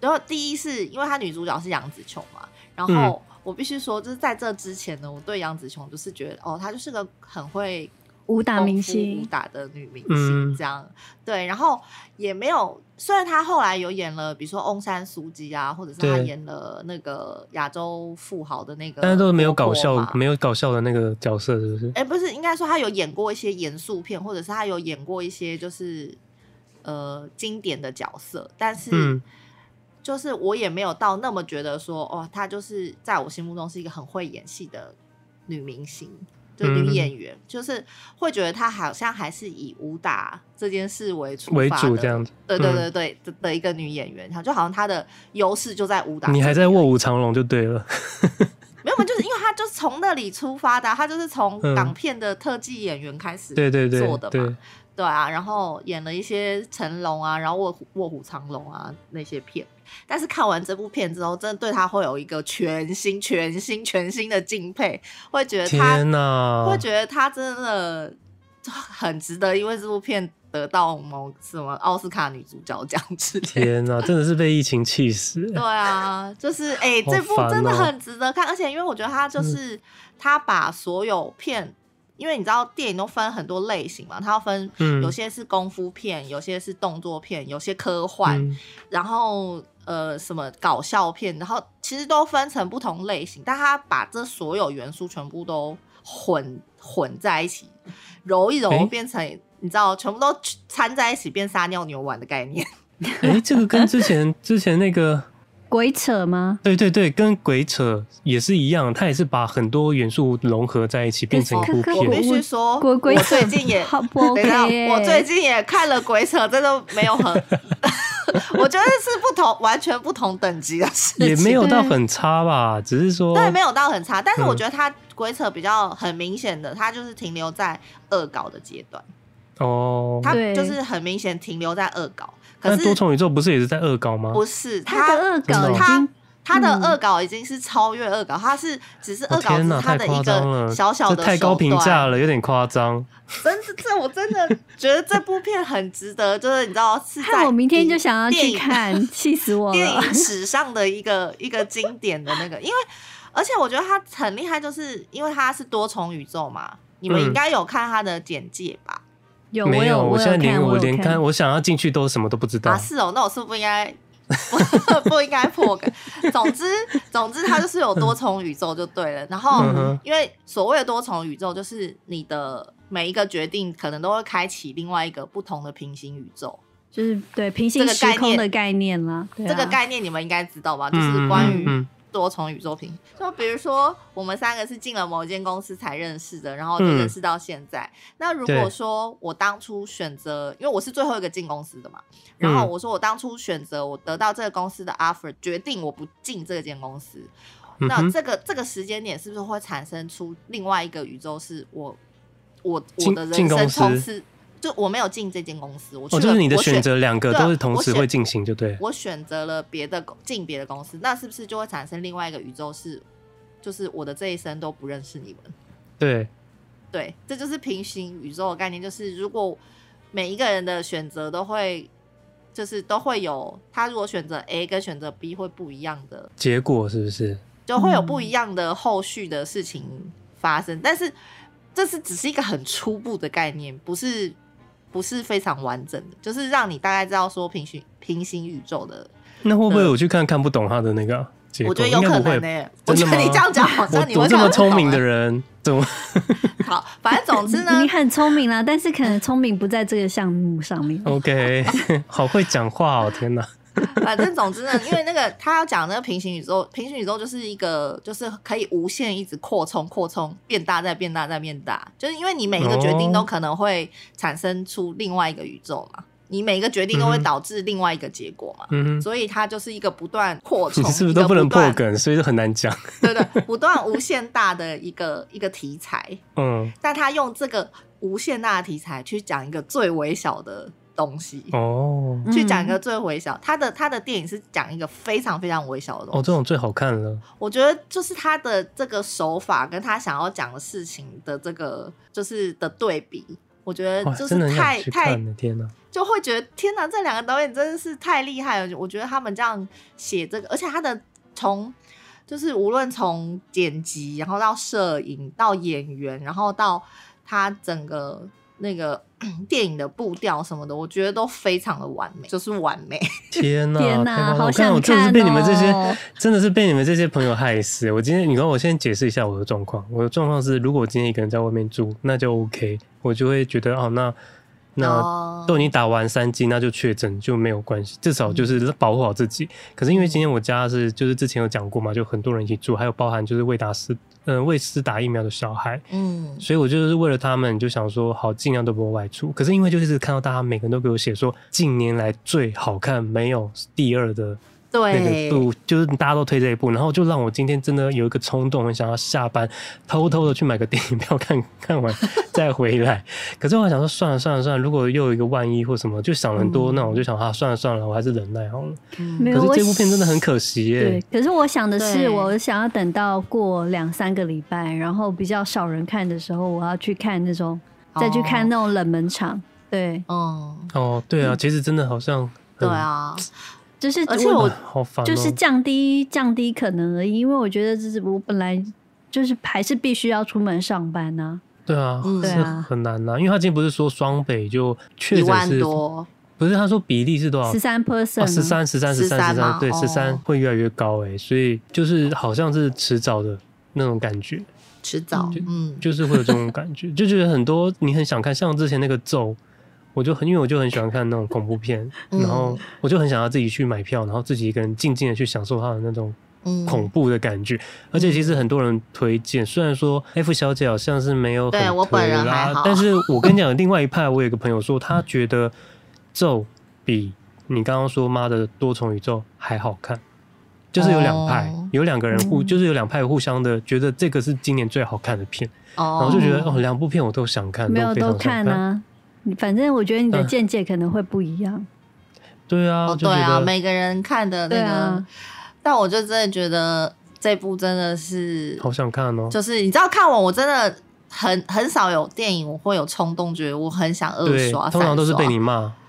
然后第一是因为他女主角是杨紫琼嘛，然后。嗯我必须说，就是在这之前呢，我对杨紫琼就是觉得，哦，她就是个很会武打明星、武打的女明星，这样、嗯、对。然后也没有，虽然她后来有演了，比如说《翁山苏姬》啊，或者是她演了那个亚洲富豪的那个，但是都没有搞笑，没有搞笑的那个角色，是不是？哎、欸，不是，应该说她有演过一些严肃片，或者是她有演过一些就是呃经典的角色，但是。嗯就是我也没有到那么觉得说哦，她就是在我心目中是一个很会演戏的女明星，就女演员，嗯、就是会觉得她好像还是以武打这件事为为主这样子。对对对对的、嗯、的一个女演员，她就好像她的优势就在武打。你还在卧虎藏龙就对了。没有嘛，就是因为她就是从那里出发的，她就是从港片的特技演员开始对对对做的嘛。对啊，然后演了一些成龙啊，然后卧卧虎藏龙啊那些片。但是看完这部片之后，真的对他会有一个全新、全新、全新的敬佩，会觉得他，会觉得他真的很值得，因为这部片得到某什么奥斯卡女主角奖之类。天哪，真的是被疫情气死。对啊，就是 哎、欸，这部真的很值得看，而且因为我觉得他就是他把所有片。因为你知道电影都分很多类型嘛，它要分，有些是功夫片，嗯、有些是动作片，有些科幻，嗯、然后呃什么搞笑片，然后其实都分成不同类型，但他把这所有元素全部都混混在一起，揉一揉变成、欸、你知道，全部都掺在一起变撒尿牛丸的概念。哎、欸，这个跟之前 之前那个。鬼扯吗？对对对，跟鬼扯也是一样，他也是把很多元素融合在一起，变成一部片。我必须说，鬼鬼扯我最近也，我最近也看了鬼扯，真的没有很，我觉得是不同，完全不同等级的事情。也没有到很差吧，只是说对，没有到很差，但是我觉得他鬼扯比较很明显的，他就是停留在恶搞的阶段。哦，他就是很明显停留在恶搞。可是多重宇宙不是也是在恶搞吗？不是，他恶搞，他他的恶搞已经是超越恶搞，他是只是恶搞是他的一个小小的太高评价了，有点夸张。真的，这我真的觉得这部片很值得，就是你知道是在我明天就想要去看，气死我了！电影史上的一个一个经典的那个，因为而且我觉得他很厉害，就是因为他是多重宇宙嘛。你们应该有看他的简介吧？有，没有？我现在连我连看，我想要进去都什么都不知道。啊，是哦，那我是不是不应该？不不应该破梗。总之，总之，它就是有多重宇宙就对了。然后，因为所谓的多重宇宙，就是你的每一个决定可能都会开启另外一个不同的平行宇宙，就是对平行时空的概念啦。这个概念你们应该知道吧？就是关于。多重宇宙平，就比如说我们三个是进了某一间公司才认识的，然后就认识到现在。嗯、那如果说我当初选择，因为我是最后一个进公司的嘛，然后我说我当初选择我得到这个公司的 offer，决定我不进这间公司，嗯、那这个这个时间点是不是会产生出另外一个宇宙？是我我我的人生从此。就我没有进这间公司，我去了。哦，就是你的选择两个都是同时会进行，就对。我选择了别的进别的公司，那是不是就会产生另外一个宇宙？是，就是我的这一生都不认识你们。对，对，这就是平行宇宙的概念。就是如果每一个人的选择都会，就是都会有他如果选择 A 跟选择 B 会不一样的结果，是不是？就会有不一样的后续的事情发生。嗯、但是这是只是一个很初步的概念，不是。不是非常完整的，就是让你大概知道说平行平行宇宙的。那会不会我去看看不懂他的那个结果？我觉得有可能呢、欸。我觉得你这样讲好像你会我这么聪明的人，怎么？好，反正总之呢，你很聪明啦，但是可能聪明不在这个项目上面。OK，好会讲话哦，天哪！反正总之呢，因为那个他要讲那个平行宇宙，平行宇宙就是一个就是可以无限一直扩充、扩充、变大再变大再变大，就是因为你每一个决定都可能会产生出另外一个宇宙嘛，你每一个决定都会导致另外一个结果嘛，嗯，所以它就是一个不断扩 充，你是不是都不能破梗，所以就很难讲，对对，不断无限大的一个一个题材，嗯，但他用这个无限大的题材去讲一个最微小的。东西哦，去讲一个最微小，他的他的电影是讲一个非常非常微小的东西。哦，这种最好看了。我觉得就是他的这个手法跟他想要讲的事情的这个就是的对比，我觉得就是太太天哪，就会觉得天哪，这两个导演真的是太厉害了。我觉得他们这样写这个，而且他的从就是无论从剪辑，然后到摄影，到演员，然后到他整个。那个 电影的步调什么的，我觉得都非常的完美，就是完美。天哪，天哪，好想看哦！我真的是被你们这些，真的是被你们这些朋友害死。我今天，你跟我先解释一下我的状况。我的状况是，如果我今天一个人在外面住，那就 OK，我就会觉得哦，那。那都已经打完三剂，那就确诊就没有关系，至少就是保护好自己。可是因为今天我家是，就是之前有讲过嘛，就很多人一起住，还有包含就是未打施，嗯，未施打疫苗的小孩，嗯，所以我就是为了他们，就想说好尽量都不会外出。可是因为就是看到大家每个人都给我写说近年来最好看，没有第二的。对，那个部就是大家都推这一步，然后就让我今天真的有一个冲动，很想要下班偷偷的去买个电影票看 看完再回来。可是我想说，算了算了算了，如果又有一个万一或什么，就想很多，嗯、那我就想啊，算了算了，我还是忍耐好了。嗯、可是这部片真的很可惜耶。对，可是我想的是，我想要等到过两三个礼拜，然后比较少人看的时候，我要去看那种，再去看那种冷门场。对，哦、嗯，哦，对啊，其实真的好像，对啊。就是，而且我就是降低降低可能而已，因为我觉得这是我本来就是还是必须要出门上班呐、啊。对啊，对啊，很难呐，因为他今天不是说双北就确诊是，不是他说比例是多少？十三 percent，十三十三十三十三，对，十三会越来越高哎，所以就是好像是迟早的那种感觉，迟早，嗯，就是会有这种感觉，就觉得很多你很想看，像之前那个咒。我就很，因为我就很喜欢看那种恐怖片，嗯、然后我就很想要自己去买票，然后自己一个人静静的去享受它的那种恐怖的感觉。嗯、而且其实很多人推荐，虽然说 F 小姐好像是没有很推啦，对我本人还好，但是我跟你讲，另外一派，我有个朋友说，他觉得咒比你刚刚说妈的多重宇宙还好看，就是有两派，哦、有两个人互，就是有两派互相的觉得这个是今年最好看的片，哦、然后就觉得哦，两部片我都想看，没有都，都看啊。反正我觉得你的见解可能会不一样。对啊，对啊，每个人看的那个，但我就真的觉得这部真的是好想看哦。就是你知道看完我真的很很少有电影我会有冲动觉得我很想二刷，通常都是被你骂。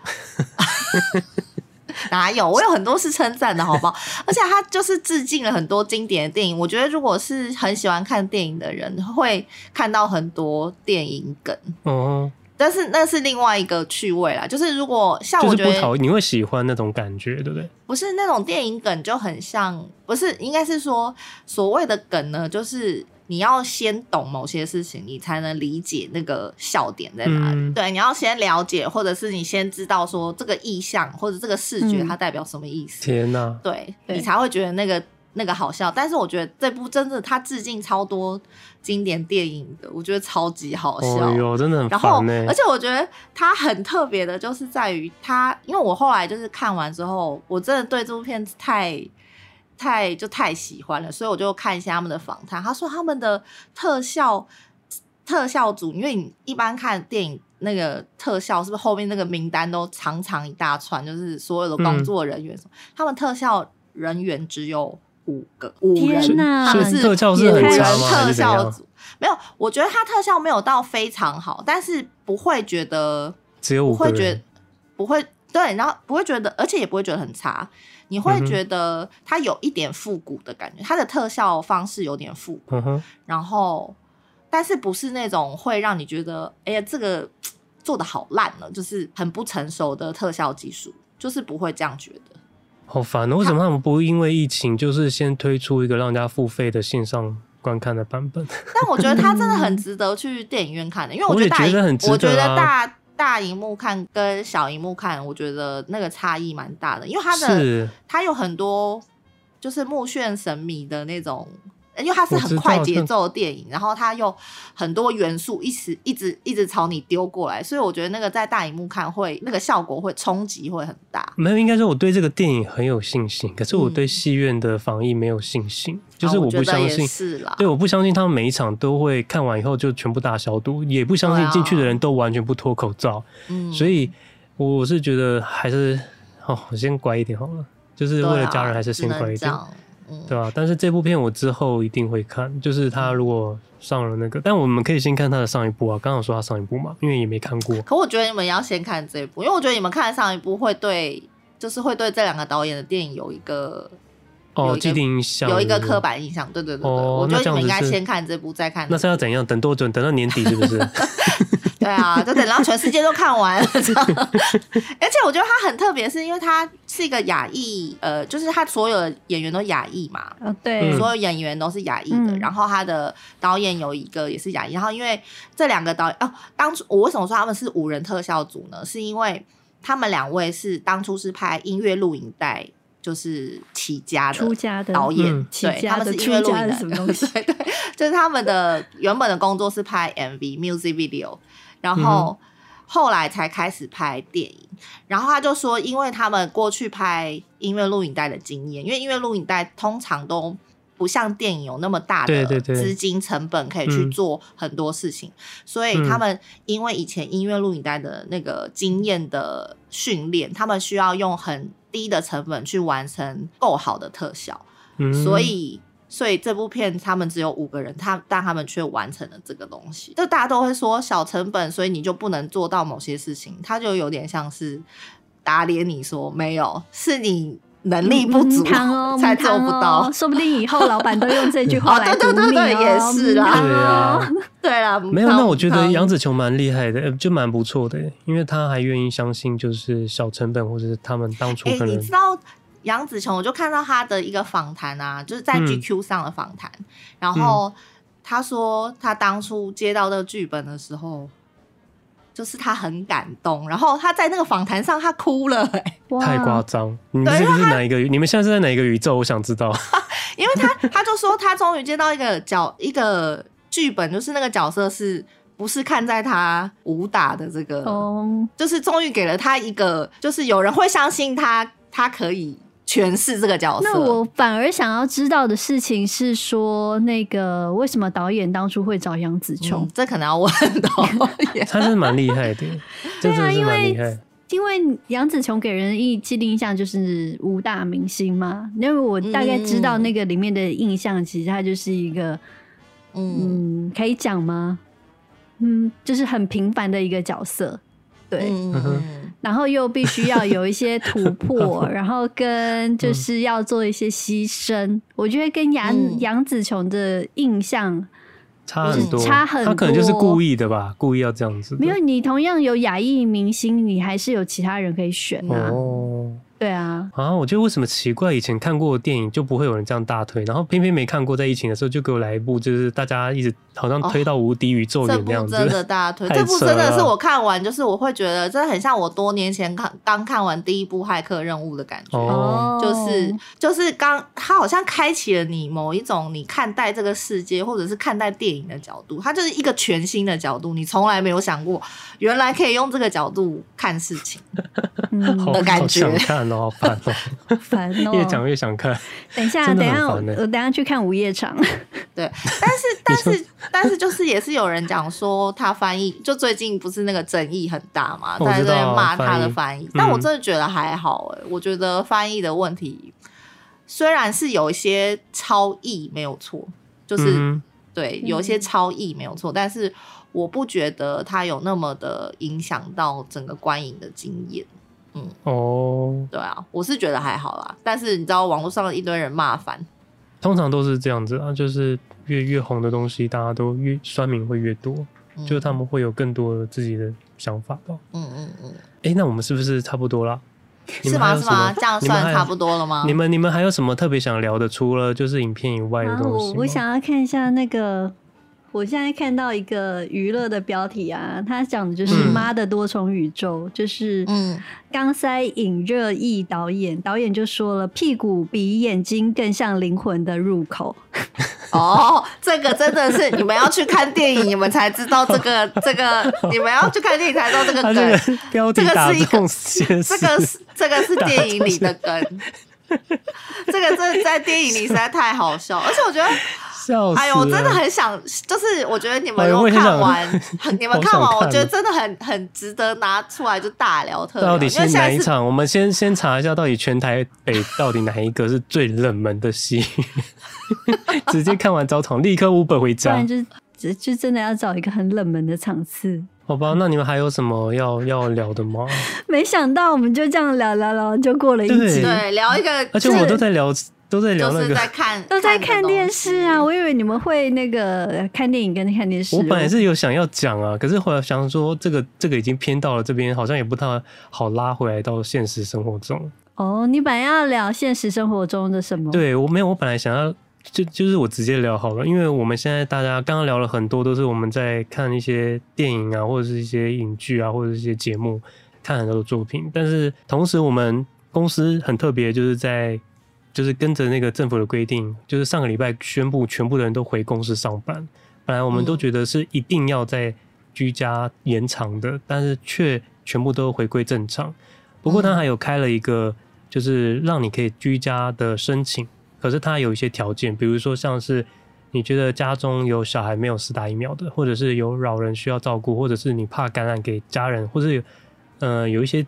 哪有？我有很多是称赞的，好不好？而且他就是致敬了很多经典的电影。我觉得如果是很喜欢看电影的人，会看到很多电影梗。哦，但是那是另外一个趣味啦。就是如果像我觉得，就是不讨厌，你会喜欢那种感觉，对不对？不是那种电影梗就很像，不是应该是说所谓的梗呢，就是。你要先懂某些事情，你才能理解那个笑点在哪里。嗯、对，你要先了解，或者是你先知道说这个意象或者这个视觉它代表什么意思。天哪！对，你才会觉得那个那个好笑。但是我觉得这部真的，他致敬超多经典电影的，我觉得超级好笑。哎呦，真的。然后，而且我觉得他很特别的，就是在于他，因为我后来就是看完之后，我真的对这部片子太。太就太喜欢了，所以我就看一下他们的访谈。他说他们的特效特效组，因为你一般看电影那个特效，是不是后面那个名单都长长一大串，就是所有的工作人员？嗯、他们特效人员只有五个，五人，天哪，他们是特效是很差吗？特效组没有，我觉得他特效没有到非常好，但是不会觉得只有五个人，不会觉得不会对，然后不会觉得，而且也不会觉得很差。你会觉得它有一点复古的感觉，它的特效方式有点复古，嗯、然后但是不是那种会让你觉得哎呀这个做的好烂了，就是很不成熟的特效技术，就是不会这样觉得。好烦哦！为什么他们不会因为疫情，就是先推出一个让人家付费的线上观看的版本？但我觉得它真的很值得去电影院看的，因为我觉得大，我觉得很值得啊，我觉得大。大荧幕看跟小荧幕看，我觉得那个差异蛮大的，因为它的它有很多就是目眩神迷的那种。因为它是很快节奏的电影，然后它又很多元素一直一直一直朝你丢过来，所以我觉得那个在大荧幕看会那个效果会冲击会很大。没有，应该说我对这个电影很有信心，可是我对戏院的防疫没有信心，嗯、就是我不相信。是啦，对，我不相信他们每一场都会看完以后就全部大消毒，也不相信进去的人都完全不脱口罩。嗯、啊，所以我是觉得还是哦，我先乖一点好了，就是为了家人，还是先乖一点。对啊，但是这部片我之后一定会看，就是他如果上了那个，但我们可以先看他的上一部啊。刚好说他上一部嘛，因为也没看过。可我觉得你们要先看这一部，因为我觉得你们看上一部会对，就是会对这两个导演的电影有一个哦既定印象，有一个刻板印象。对对对对，哦、我觉得你们应该先看这部再看、这个。那是要怎样？等多久？等到年底是不是？对啊，就等到全世界都看完了这样。而且我觉得他很特别，是因为他是一个亚裔，呃，就是他所有的演员都亚裔嘛。哦，对，所有演员都是亚裔的。嗯、然后他的导演有一个也是亚裔。然后因为这两个导演，哦，当初我为什么说他们是五人特效组呢？是因为他们两位是当初是拍音乐录影带，就是起家的出家的导演，嗯、对，他们是音乐录影带什么东西？对 对，就是他们的原本的工作是拍 MV music video。然后后来才开始拍电影，嗯、然后他就说，因为他们过去拍音乐录影带的经验，因为音乐录影带通常都不像电影有那么大的资金成本可以去做很多事情，所以他们因为以前音乐录影带的那个经验的训练，他们需要用很低的成本去完成够好的特效，嗯、所以。所以这部片他们只有五个人，他但他们却完成了这个东西。就大家都会说小成本，所以你就不能做到某些事情，他就有点像是打脸你说没有，是你能力不足 才做不到。说不定以后老板都用这句话来对对对对，也是啦，对啊，对啦。没有，那我觉得杨紫琼蛮厉害的，就蛮不错的，因为他还愿意相信就是小成本，或者是他们当初可能。你知道杨紫琼，我就看到她的一个访谈啊，就是在 GQ 上的访谈，嗯、然后她说她当初接到这个剧本的时候，就是他很感动，然后他在那个访谈上他哭了、欸，太夸张！你们这个是哪一个？你们现在是在哪一个宇宙？我想知道，因为他他就说他终于接到一个角一个剧本，就是那个角色是不是看在他武打的这个，哦、就是终于给了他一个，就是有人会相信他，他可以。诠释这个角色。那我反而想要知道的事情是说，那个为什么导演当初会找杨紫琼？这可能要问导演。他是蛮厉害的，对啊，因为因为杨紫琼给人一既定印象就是武大明星嘛，因为我大概知道那个里面的印象，其实他就是一个，嗯，嗯可以讲吗？嗯，就是很平凡的一个角色，对，嗯、然后又必须要有一些突破，然后跟就是要做一些牺牲，嗯、我觉得跟杨杨紫琼的印象。差很多，差很多，他可能就是故意的吧，故意要这样子。没有，你同样有亚裔明星，你还是有其他人可以选啊。哦。对啊，啊，我觉得为什么奇怪？以前看过的电影就不会有人这样大推，然后偏偏没看过，在疫情的时候就给我来一部，就是大家一直好像推到无敌宇宙里那样子。哦、这部真的大推，这部真的是我看完，就是我会觉得真的很像我多年前看刚看完第一部《骇客任务》的感觉，哦、就是就是刚他好像开启了你某一种你看待这个世界或者是看待电影的角度，它就是一个全新的角度，你从来没有想过原来可以用这个角度看事情的 感觉。好烦哦，烦哦，越讲越想看。等一下，等一下，我等一下去看午夜场。对，但是，但是，但是，就是也是有人讲说他翻译，就最近不是那个争议很大嘛，大家都在骂他的翻译。但我真的觉得还好，哎，我觉得翻译的问题虽然是有一些超译没有错，就是对，有一些超译没有错，但是我不觉得他有那么的影响到整个观影的经验。嗯哦，对啊，我是觉得还好啦，但是你知道网络上一堆人骂烦，通常都是这样子啊，就是越越红的东西，大家都越酸民会越多，嗯、就是他们会有更多的自己的想法吧。嗯嗯嗯。哎、欸，那我们是不是差不多了？是吗？是吗？这样算差不多了吗？你们你们还有什么特别想聊的？除了就是影片以外的东西、我想要看一下那个。我现在看到一个娱乐的标题啊，他讲的就是《妈的多重宇宙》，嗯、就是嗯，钢塞引热议导演，导演就说了，屁股比眼睛更像灵魂的入口。哦，这个真的是你们要去看电影，你们才知道这个这个，你们要去看电影才知道这个梗。标题打这个是一个，这个是这个是电影里的梗。这个真的在电影里实在太好笑，而且我觉得。哎呦，我真的很想，就是我觉得你们如果看完，你们看完，我觉得真的很很值得拿出来就大聊特聊。到底是哪一场？我们先先查一下，到底全台北到底哪一个是最冷门的戏？直接看完早场立刻 Uber 回家。就就真的要找一个很冷门的场次。好吧，那你们还有什么要要聊的吗？没想到我们就这样聊聊聊，就过了一集。对，聊一个，而且我都在聊。都在聊那个，在看 都在看电视啊！我以为你们会那个看电影跟看电视。我本来是有想要讲啊，可是后来想说，这个这个已经偏到了这边，好像也不太好拉回来到现实生活中。哦，你本来要聊现实生活中的什么？对，我没有，我本来想要就就是我直接聊好了，因为我们现在大家刚刚聊了很多，都是我们在看一些电影啊，或者是一些影剧啊，或者是一些节目，看很多的作品。但是同时，我们公司很特别，就是在。就是跟着那个政府的规定，就是上个礼拜宣布全部的人都回公司上班。本来我们都觉得是一定要在居家延长的，但是却全部都回归正常。不过他还有开了一个，就是让你可以居家的申请，可是他有一些条件，比如说像是你觉得家中有小孩没有施打疫苗的，或者是有老人需要照顾，或者是你怕感染给家人，或者是呃有一些。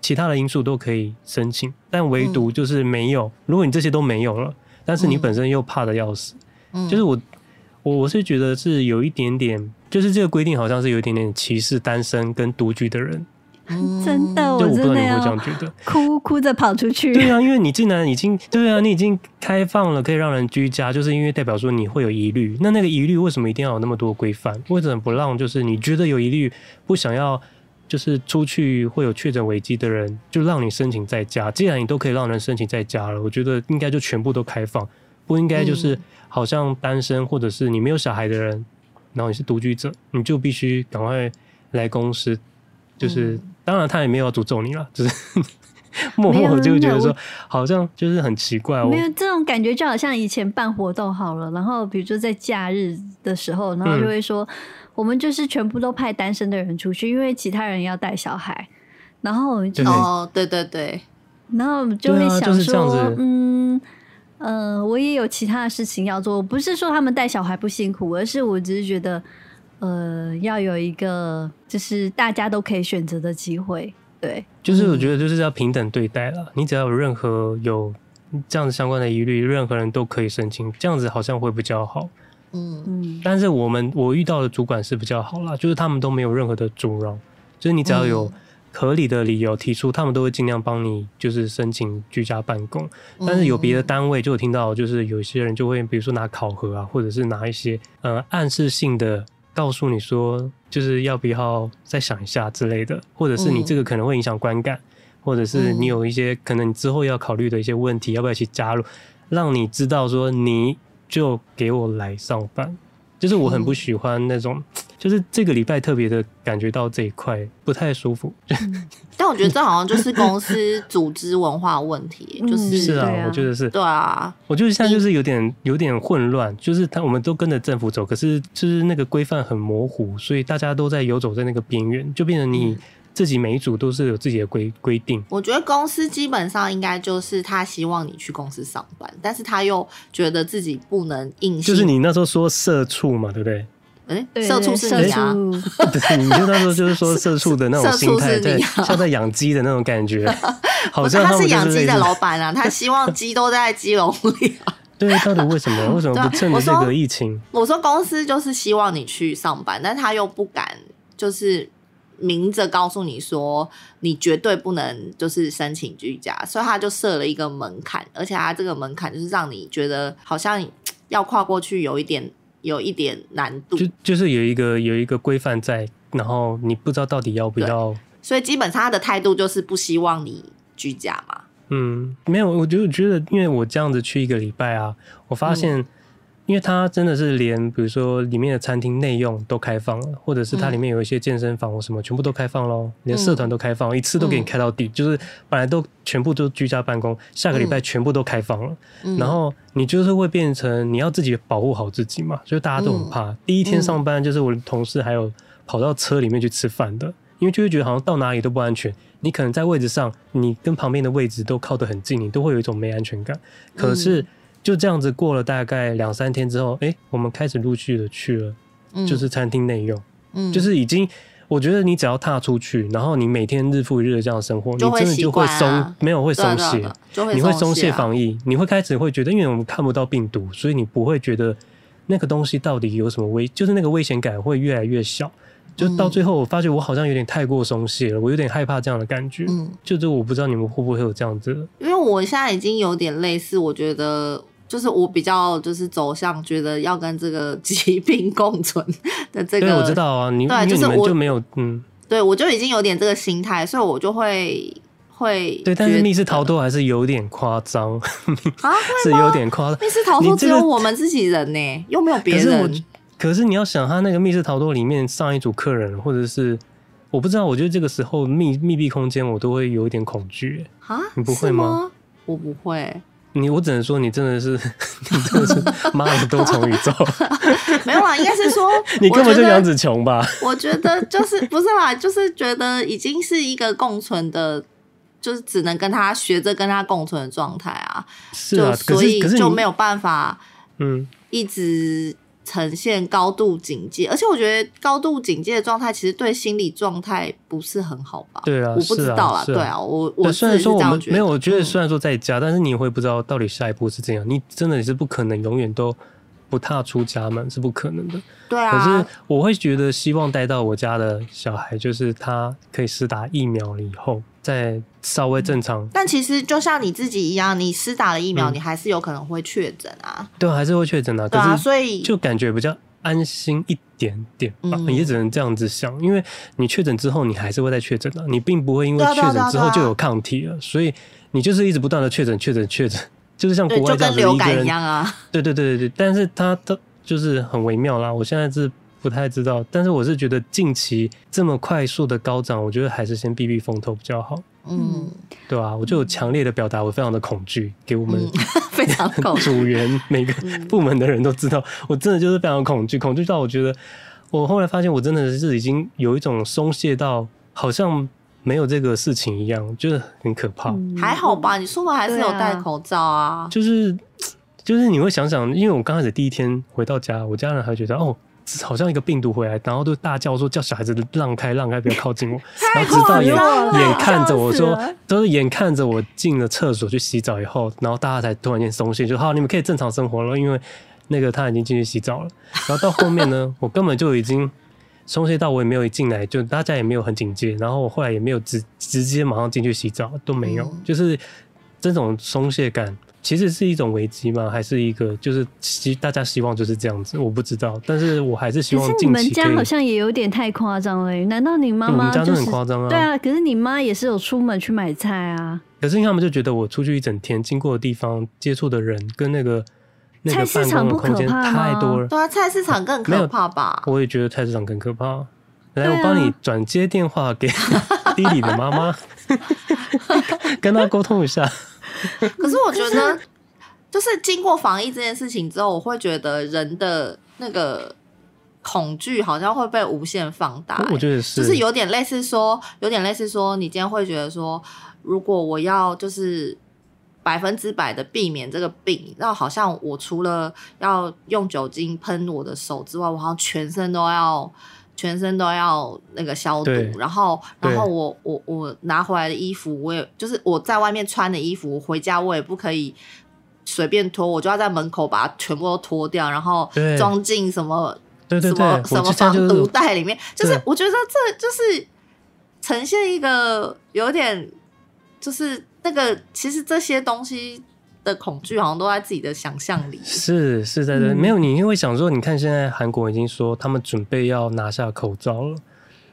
其他的因素都可以申请，但唯独就是没有。嗯、如果你这些都没有了，但是你本身又怕的要死，嗯、就是我，我我是觉得是有一点点，就是这个规定好像是有一点点歧视单身跟独居的人。嗯、真的，我真的要哭哭着跑出去。对啊，因为你竟然已经对啊，你已经开放了可以让人居家，就是因为代表说你会有疑虑。那那个疑虑为什么一定要有那么多规范？为什么不让就是你觉得有疑虑，不想要？就是出去会有确诊危机的人，就让你申请在家。既然你都可以让人申请在家了，我觉得应该就全部都开放，不应该就是好像单身或者是你没有小孩的人，然后你是独居者，你就必须赶快来公司。就是当然他也没有要诅咒你了，就是 默默就觉得说 好像就是很奇怪。没有这种感觉，就好像以前办活动好了，然后比如说在假日的时候，然后就会说。我们就是全部都派单身的人出去，因为其他人要带小孩，然后我们就哦，对对对，然后我们就会想说，嗯呃，我也有其他的事情要做，不是说他们带小孩不辛苦，而是我只是觉得，呃，要有一个就是大家都可以选择的机会，对，就是我觉得就是要平等对待了。你只要有任何有这样子相关的疑虑，任何人都可以申请，这样子好像会比较好。嗯嗯。但是我们我遇到的主管是比较好啦，就是他们都没有任何的阻挠，就是你只要有合理的理由提出，他们都会尽量帮你，就是申请居家办公。但是有别的单位就有听到，就是有些人就会比如说拿考核啊，或者是拿一些呃暗示性的。告诉你说，就是要不要再想一下之类的，或者是你这个可能会影响观感，嗯、或者是你有一些可能你之后要考虑的一些问题，要不要去加入，让你知道说你就给我来上班。就是我很不喜欢那种，就是这个礼拜特别的感觉到这一块不太舒服。但我觉得这好像就是公司组织文化问题，就是是啊，我觉得是。对啊，我觉得现在就是有点有点混乱，就是他我们都跟着政府走，可是就是那个规范很模糊，所以大家都在游走在那个边缘，就变成你。自己每一组都是有自己的规规定。我觉得公司基本上应该就是他希望你去公司上班，但是他又觉得自己不能硬性。就是你那时候说社畜嘛，对不对？哎、欸，社畜是你啊？对，你就那时候就是说社畜的那种心态，在像在养鸡的那种感觉。好像他，是养鸡的老板啊，他希望鸡都在鸡笼里、啊。对，到底为什么？为什么不趁着这个疫情？我说公司就是希望你去上班，但他又不敢，就是。明着告诉你说，你绝对不能就是申请居家，所以他就设了一个门槛，而且他这个门槛就是让你觉得好像 要跨过去有一点有一点难度，就就是有一个有一个规范在，然后你不知道到底要不要，所以基本上他的态度就是不希望你居家嘛。嗯，没有，我就觉得，因为我这样子去一个礼拜啊，我发现。嗯因为它真的是连，比如说里面的餐厅内用都开放了，或者是它里面有一些健身房或什么，全部都开放喽，连社团都开放，一次都给你开到底，就是本来都全部都居家办公，下个礼拜全部都开放了，然后你就是会变成你要自己保护好自己嘛，所以大家都很怕。第一天上班就是我的同事还有跑到车里面去吃饭的，因为就会觉得好像到哪里都不安全，你可能在位置上，你跟旁边的位置都靠得很近，你都会有一种没安全感，可是。就这样子过了大概两三天之后，哎、欸，我们开始陆续的去了，就是餐厅内用，嗯，就是已经，我觉得你只要踏出去，然后你每天日复一日的这样生活，你真的就会松、啊，没有会松懈，你会松懈防疫，你会开始会觉得，因为我们看不到病毒，所以你不会觉得那个东西到底有什么危，就是那个危险感会越来越小。就到最后，我发觉我好像有点太过松懈了，我有点害怕这样的感觉。嗯，就是我不知道你们会不会有这样子，因为我现在已经有点类似，我觉得。就是我比较就是走向觉得要跟这个 疾病共存的这个，对，我知道啊，你对，就是我就没有嗯，对我就已经有点这个心态，所以我就会会对，但是密室逃脱还是有点夸张啊，是有点夸张。密室逃脱只有我们自己人呢、欸，又没有别人。可是，你要想，他那个密室逃脱里面上一组客人，或者是我不知道，我觉得这个时候密密闭空间我都会有一点恐惧啊，你不会吗？吗我不会。你我只能说，你真的是，你真的是 妈的多重宇宙。没有啊，应该是说你根本就杨紫琼吧？我觉得就是不是啦，就是觉得已经是一个共存的，就是只能跟他学着跟他共存的状态啊。是啊，所以就没有办法，嗯，一直。呈现高度警戒，而且我觉得高度警戒的状态其实对心理状态不是很好吧？对啊，我不知道啦，啊，对啊，我我虽然说我们没有，我觉得虽然说在家，嗯，但是你会不知道到底下一步是怎样，你真的是不可能永远都不踏出家门，是不可能的。对啊，可是我会觉得希望带到我家的小孩，就是他可以施打疫苗了以后。再稍微正常，但其实就像你自己一样，你施打了疫苗，嗯、你还是有可能会确诊啊。对，还是会确诊啊。对啊，所以就感觉比较安心一点点吧。嗯、也只能这样子想，因为你确诊之后，你还是会再确诊的。你并不会因为确诊之后就有抗体了，所以你就是一直不断的确诊、确诊、确诊，就是像国外这样子一个人，就跟流感一样啊。对对对对对，但是它都就是很微妙啦。我现在是。不太知道，但是我是觉得近期这么快速的高涨，我觉得还是先避避风头比较好。嗯，对啊，我就有强烈的表达，我非常的恐惧，给我们、嗯、非常恐惧 组员每个部门的人都知道，我真的就是非常恐惧，恐惧到我觉得，我后来发现我真的是已经有一种松懈到好像没有这个事情一样，就是很可怕。嗯、还好吧，你出门还是有戴口罩啊。就是就是你会想想，因为我刚开始第一天回到家，我家人还觉得哦。好像一个病毒回来，然后都大叫说叫小孩子让开让开，不要靠近我。然后直到眼眼看着我说，都是眼看着我进了厕所去洗澡以后，然后大家才突然间松懈，就好，你们可以正常生活了，因为那个他已经进去洗澡了。然后到后面呢，我根本就已经松懈到我也没有一进来，就大家也没有很警戒，然后我后来也没有直直接马上进去洗澡，都没有，就是这种松懈感。其实是一种危机吗？还是一个就是希大家希望就是这样子？我不知道，但是我还是希望近期可是你们家好像也有点太夸张了，难道你妈妈、就是、我们家都很夸张啊？对啊，可是你妈也是有出门去买菜啊。可是他们就觉得我出去一整天，经过的地方、接触的人跟那个那个办公的空间太多了。对啊，菜市场更可怕吧？我也觉得菜市场更可怕。来，我帮你转接电话给 弟弟的妈妈，跟他沟通一下。可是我觉得，就是经过防疫这件事情之后，我会觉得人的那个恐惧好像会被无限放大。我觉得是，就是有点类似说，有点类似说，你今天会觉得说，如果我要就是百分之百的避免这个病，那好像我除了要用酒精喷我的手之外，我好像全身都要。全身都要那个消毒，然后，然后我我我拿回来的衣服，我也就是我在外面穿的衣服，回家我也不可以随便脱，我就要在门口把它全部都脱掉，然后装进什么对对对什么什么防毒袋里面，就就是我觉得这就是呈现一个有点，就是那个其实这些东西。的恐惧好像都在自己的想象里，是是在这、嗯、没有你，因为想说，你看现在韩国已经说他们准备要拿下口罩了，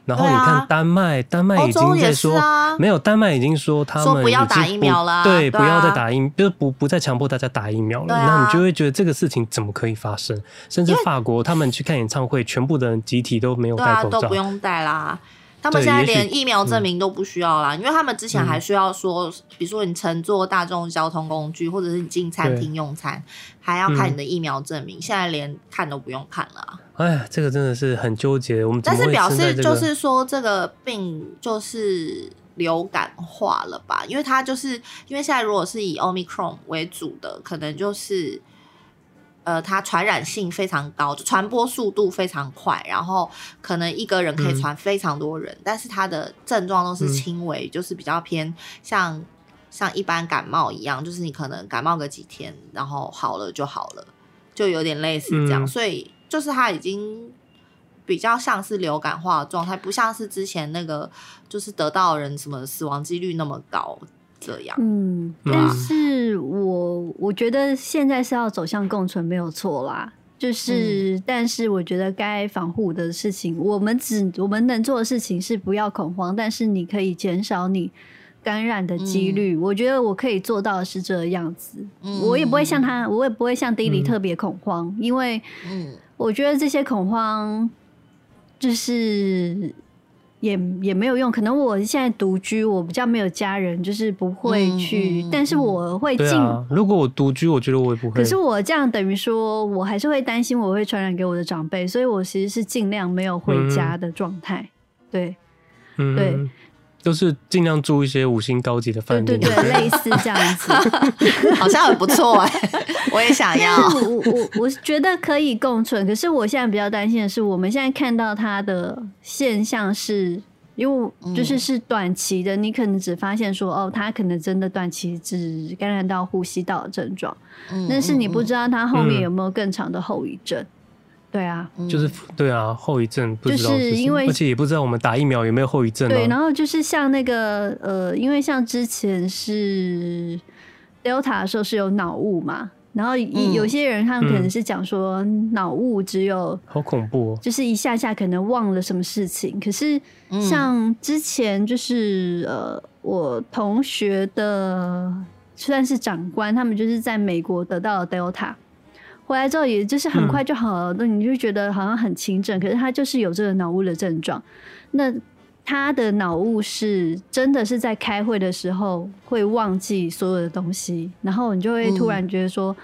然后你看丹麦，啊、丹麦已经在说，啊、没有丹麦已经说他们不，要打疫苗了，对，对啊、不要再打疫，就是不不再强迫大家打疫苗了，那、啊、你就会觉得这个事情怎么可以发生？甚至法国他们去看演唱会，全部的人集体都没有戴口罩，啊、都不用戴啦。他们现在连疫苗证明都不需要啦，因为他们之前还需要说，比如说你乘坐大众交通工具，或者是你进餐厅用餐，还要看你的疫苗证明。现在连看都不用看了。哎呀，这个真的是很纠结。我们但是表示就是说，这个病就是流感化了吧？因为它就是因为现在如果是以 Omicron 为主的，可能就是。呃，它传染性非常高，传播速度非常快，然后可能一个人可以传非常多人，嗯、但是它的症状都是轻微，嗯、就是比较偏像像一般感冒一样，就是你可能感冒个几天，然后好了就好了，就有点类似这样，嗯、所以就是它已经比较像是流感化的状态，不像是之前那个就是得到人什么死亡几率那么高。这样，嗯，但是我我觉得现在是要走向共存没有错啦，就是，嗯、但是我觉得该防护的事情，我们只我们能做的事情是不要恐慌，但是你可以减少你感染的几率。嗯、我觉得我可以做到的是这样子，嗯、我也不会像他，我也不会像 Dilly 特别恐慌，嗯、因为，我觉得这些恐慌就是。也也没有用，可能我现在独居，我比较没有家人，就是不会去，嗯嗯、但是我会尽、啊。如果我独居，我觉得我也不会。可是我这样等于说，我还是会担心我会传染给我的长辈，所以我其实是尽量没有回家的状态。嗯、对，嗯、对。都是尽量住一些五星高级的饭店，对对对，类似这样子，好像很不错哎，我也想要。我我我觉得可以共存，可是我现在比较担心的是，我们现在看到它的现象是，因为就是是短期的，你可能只发现说哦，它可能真的短期只感染到呼吸道的症状，但是你不知道它后面有没有更长的后遗症。对啊，就是对啊，后遗症不知道是，是因为而且也不知道我们打疫苗有没有后遗症，啊。对，然后就是像那个呃，因为像之前是 Delta 的时候是有脑雾嘛，然后有些人他们可能是讲说脑雾只有，嗯、好恐怖，哦，就是一下下可能忘了什么事情。可是像之前就是呃，我同学的算是长官，他们就是在美国得到了 Delta。回来之后，也就是很快就好了，那、嗯、你就觉得好像很轻症，可是他就是有这个脑雾的症状。那他的脑雾是真的是在开会的时候会忘记所有的东西，然后你就会突然觉得说，嗯、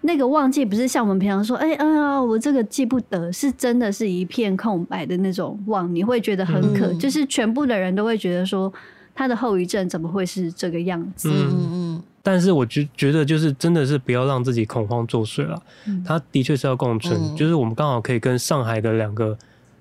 那个忘记不是像我们平常说，哎、欸，嗯啊，我这个记不得，是真的是一片空白的那种忘，你会觉得很可，嗯、就是全部的人都会觉得说，他的后遗症怎么会是这个样子？嗯嗯。但是我觉觉得就是真的是不要让自己恐慌作祟了。嗯、它的确是要共存，嗯、就是我们刚好可以跟上海的两个。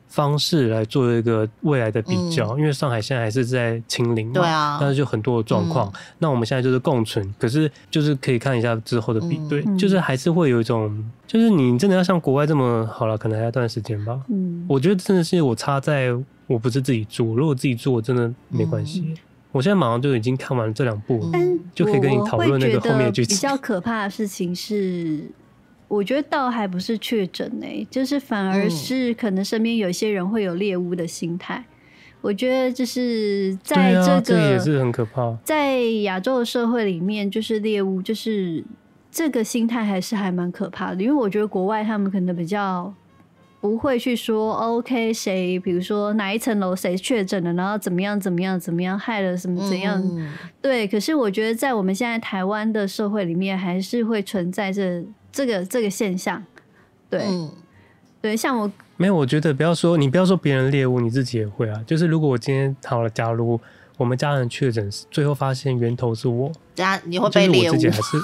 方式来做一个未来的比较，嗯、因为上海现在还是在清零嘛，对啊，但是就很多的状况。嗯、那我们现在就是共存，可是就是可以看一下之后的比对，嗯、就是还是会有一种，就是你真的要像国外这么好了，可能还要一段时间吧。嗯，我觉得真的是我差在我不是自己住，如果自己住，我真的没关系。嗯、我现在马上就已经看完了这两部，嗯、就可以跟你讨论那个后面的剧情。比较可怕的事情是。我觉得倒还不是确诊诶，就是反而是可能身边有些人会有猎物的心态。嗯、我觉得就是在这个、啊、这也是很可怕，在亚洲的社会里面，就是猎物，就是这个心态还是还蛮可怕的。因为我觉得国外他们可能比较不会去说，OK，谁比如说哪一层楼谁确诊了，然后怎么样怎么样怎么样害了什么怎样。嗯、对，可是我觉得在我们现在台湾的社会里面，还是会存在着。这个这个现象，对、嗯、对，像我没有，我觉得不要说你不要说别人猎物，你自己也会啊。就是如果我今天好了，假如我们家人确诊，最后发现源头是我，家你会被猎巫，我自己还是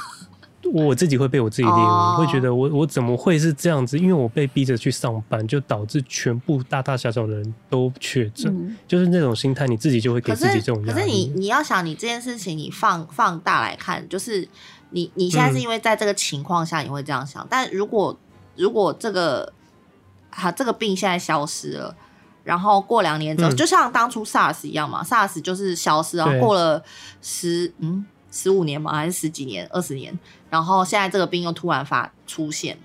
我自己会被我自己猎巫，哦、会觉得我我怎么会是这样子？因为我被逼着去上班，就导致全部大大小小的人都确诊，嗯、就是那种心态，你自己就会给自己这种压力。可是你你要想，你这件事情你放放大来看，就是。你你现在是因为在这个情况下你会这样想，嗯、但如果如果这个哈这个病现在消失了，然后过两年之后，嗯、就像当初 SARS 一样嘛，SARS 就是消失，然后过了十嗯十五年嘛，还是十几年、二十年，然后现在这个病又突然发出现，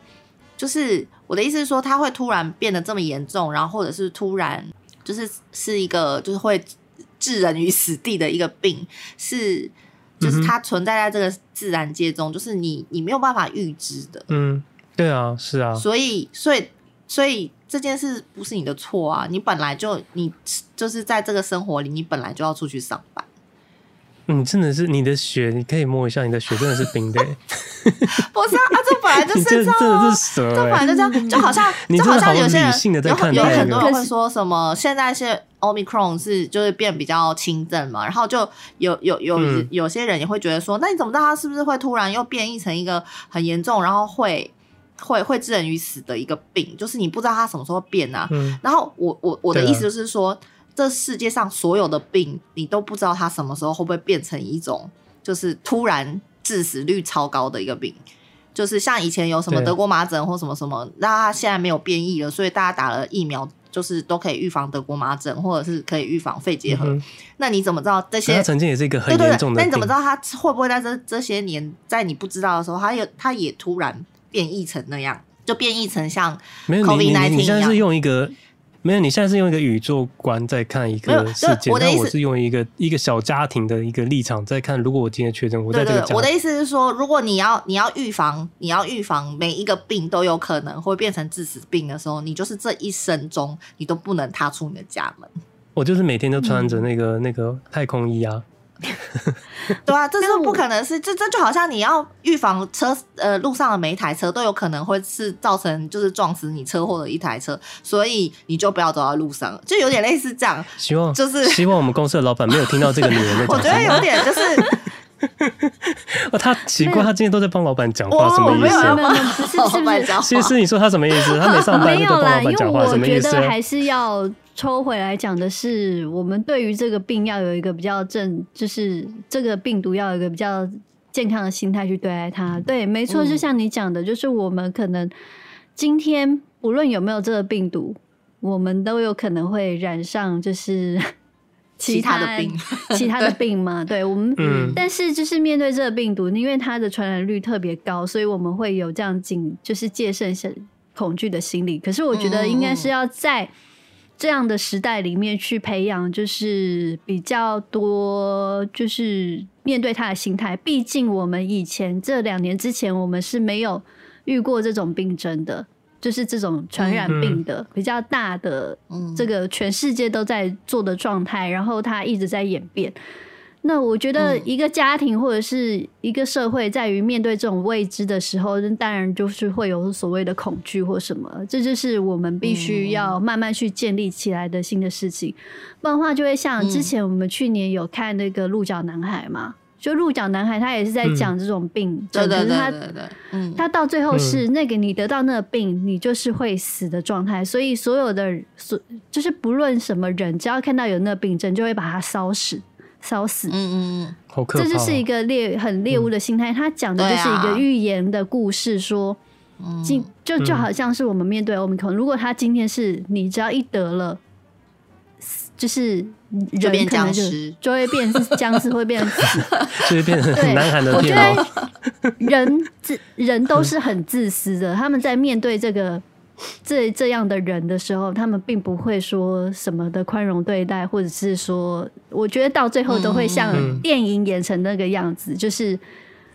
就是我的意思是说，它会突然变得这么严重，然后或者是突然就是是一个就是会置人于死地的一个病，是。就是它存在在这个自然界中，嗯、就是你你没有办法预知的。嗯，对啊，是啊。所以，所以，所以这件事不是你的错啊！你本来就你就是在这个生活里，你本来就要出去上班。嗯，真的是你的血，你可以摸一下，你的血真的是冰的。不是啊，啊，这本来就 是这样，真的是蛇，这本来就这样，就好像 就好像有些人有有很多人会说什么，现在是 Omicron 是就是变比较轻症嘛，然后就有有有有些人也会觉得说，那你怎么知道它是不是会突然又变异成一个很严重，然后会会会致人于死的一个病？就是你不知道它什么时候变啊。然后我我我的意思就是说。这世界上所有的病，你都不知道它什么时候会不会变成一种，就是突然致死率超高的一个病，就是像以前有什么德国麻疹或什么什么，那它现在没有变异了，所以大家打了疫苗，就是都可以预防德国麻疹，或者是可以预防肺结核。嗯、那你怎么知道这些？它曾经也是一个很严重的病。那你怎么知道它会不会在这这些年，在你不知道的时候，它也它也突然变异成那样，就变异成像 COVID-19 一样？你现在是用一个。没有，你现在是用一个宇宙观在看一个事件，那我，我是用一个一个小家庭的一个立场在看。如果我今天确诊，我在这个家庭，我的意思是说，如果你要你要预防，你要预防每一个病都有可能会变成致死病的时候，你就是这一生中你都不能踏出你的家门。我就是每天都穿着那个、嗯、那个太空衣啊。对啊，这是不可能是，这这就好像你要预防车，呃，路上的每一台车都有可能会是造成就是撞死你车祸的一台车，所以你就不要走在路上，就有点类似这样。希望就是希望我们公司的老板没有听到这个女人的。我觉得有点就是，哦，他奇怪，他今天都在帮老板讲话，什么意思？没有，没有，是是是。其实你说他什么意思？他没上班就帮老板讲话，什么意思？还是要。抽回来讲的是，我们对于这个病要有一个比较正，就是这个病毒要有一个比较健康的心态去对待它。对，没错，就像你讲的，就是我们可能今天不论有没有这个病毒，我们都有可能会染上就是 其他，的病，其他的病嘛。对我们，嗯、但是就是面对这个病毒，因为它的传染率特别高，所以我们会有这样紧，就是戒慎恐惧的心理。可是我觉得应该是要在。这样的时代里面去培养，就是比较多，就是面对他的心态。毕竟我们以前这两年之前，我们是没有遇过这种病症的，就是这种传染病的比较大的，这个全世界都在做的状态，然后它一直在演变。那我觉得一个家庭或者是一个社会，在于面对这种未知的时候，当然就是会有所谓的恐惧或什么，这就是我们必须要慢慢去建立起来的新的事情。不然的话，就会像之前我们去年有看那个《鹿角男孩》嘛。就鹿角男孩他也是在讲这种病，嗯、对对对对对，嗯，他到最后是那个你得到那个病，你就是会死的状态，所以所有的所就是不论什么人，只要看到有那个病症，就会把它烧死，烧死，嗯嗯嗯，好可怕，这就是一个猎很猎物的心态，他讲的就是一个寓言的故事，说，今就就好像是我们面对欧米克，如果他今天是你只要一得了。就是人可能就，就会变僵尸，会变死，就会变成南韩的。我觉得人自人都是 很自私的，他们在面对这个这这样的人的时候，他们并不会说什么的宽容对待，或者是说，我觉得到最后都会像电影演成那个样子，嗯、就是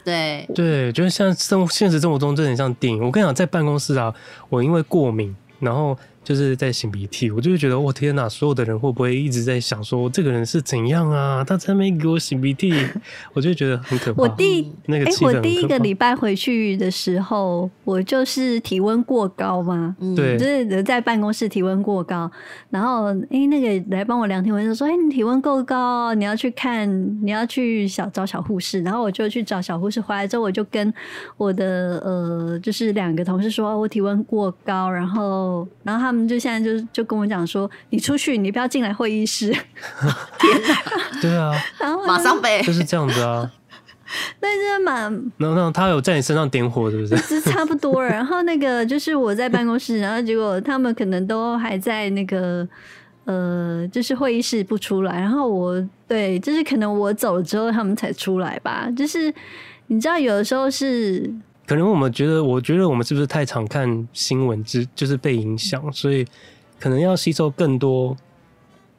对对，就是像生现实生活中真的很像电影。我跟你讲，在办公室啊，我因为过敏，然后。就是在擤鼻涕，我就会觉得，我天哪！所有的人会不会一直在想说，这个人是怎样啊？他才没给我擤鼻涕，我就觉得很可怕。我第那个哎、欸，我第一个礼拜回去的时候，我就是体温过高嘛，对、嗯，就是在办公室体温过高，然后哎、欸，那个来帮我量体温就说，哎、欸，你体温够高，你要去看，你要去小找小护士，然后我就去找小护士，回来之后我就跟我的呃，就是两个同事说，我体温过高，然后然后他。他们就现在就就跟我讲说，你出去，你不要进来会议室。天哪！对啊，然后马上背，就是这样子啊。那真的蛮，那那他有在你身上点火，是不是？是差不多。然后那个就是我在办公室，然后结果他们可能都还在那个呃，就是会议室不出来。然后我对，就是可能我走了之后，他们才出来吧。就是你知道，有的时候是。可能我们觉得，我觉得我们是不是太常看新闻，之就是被影响，所以可能要吸收更多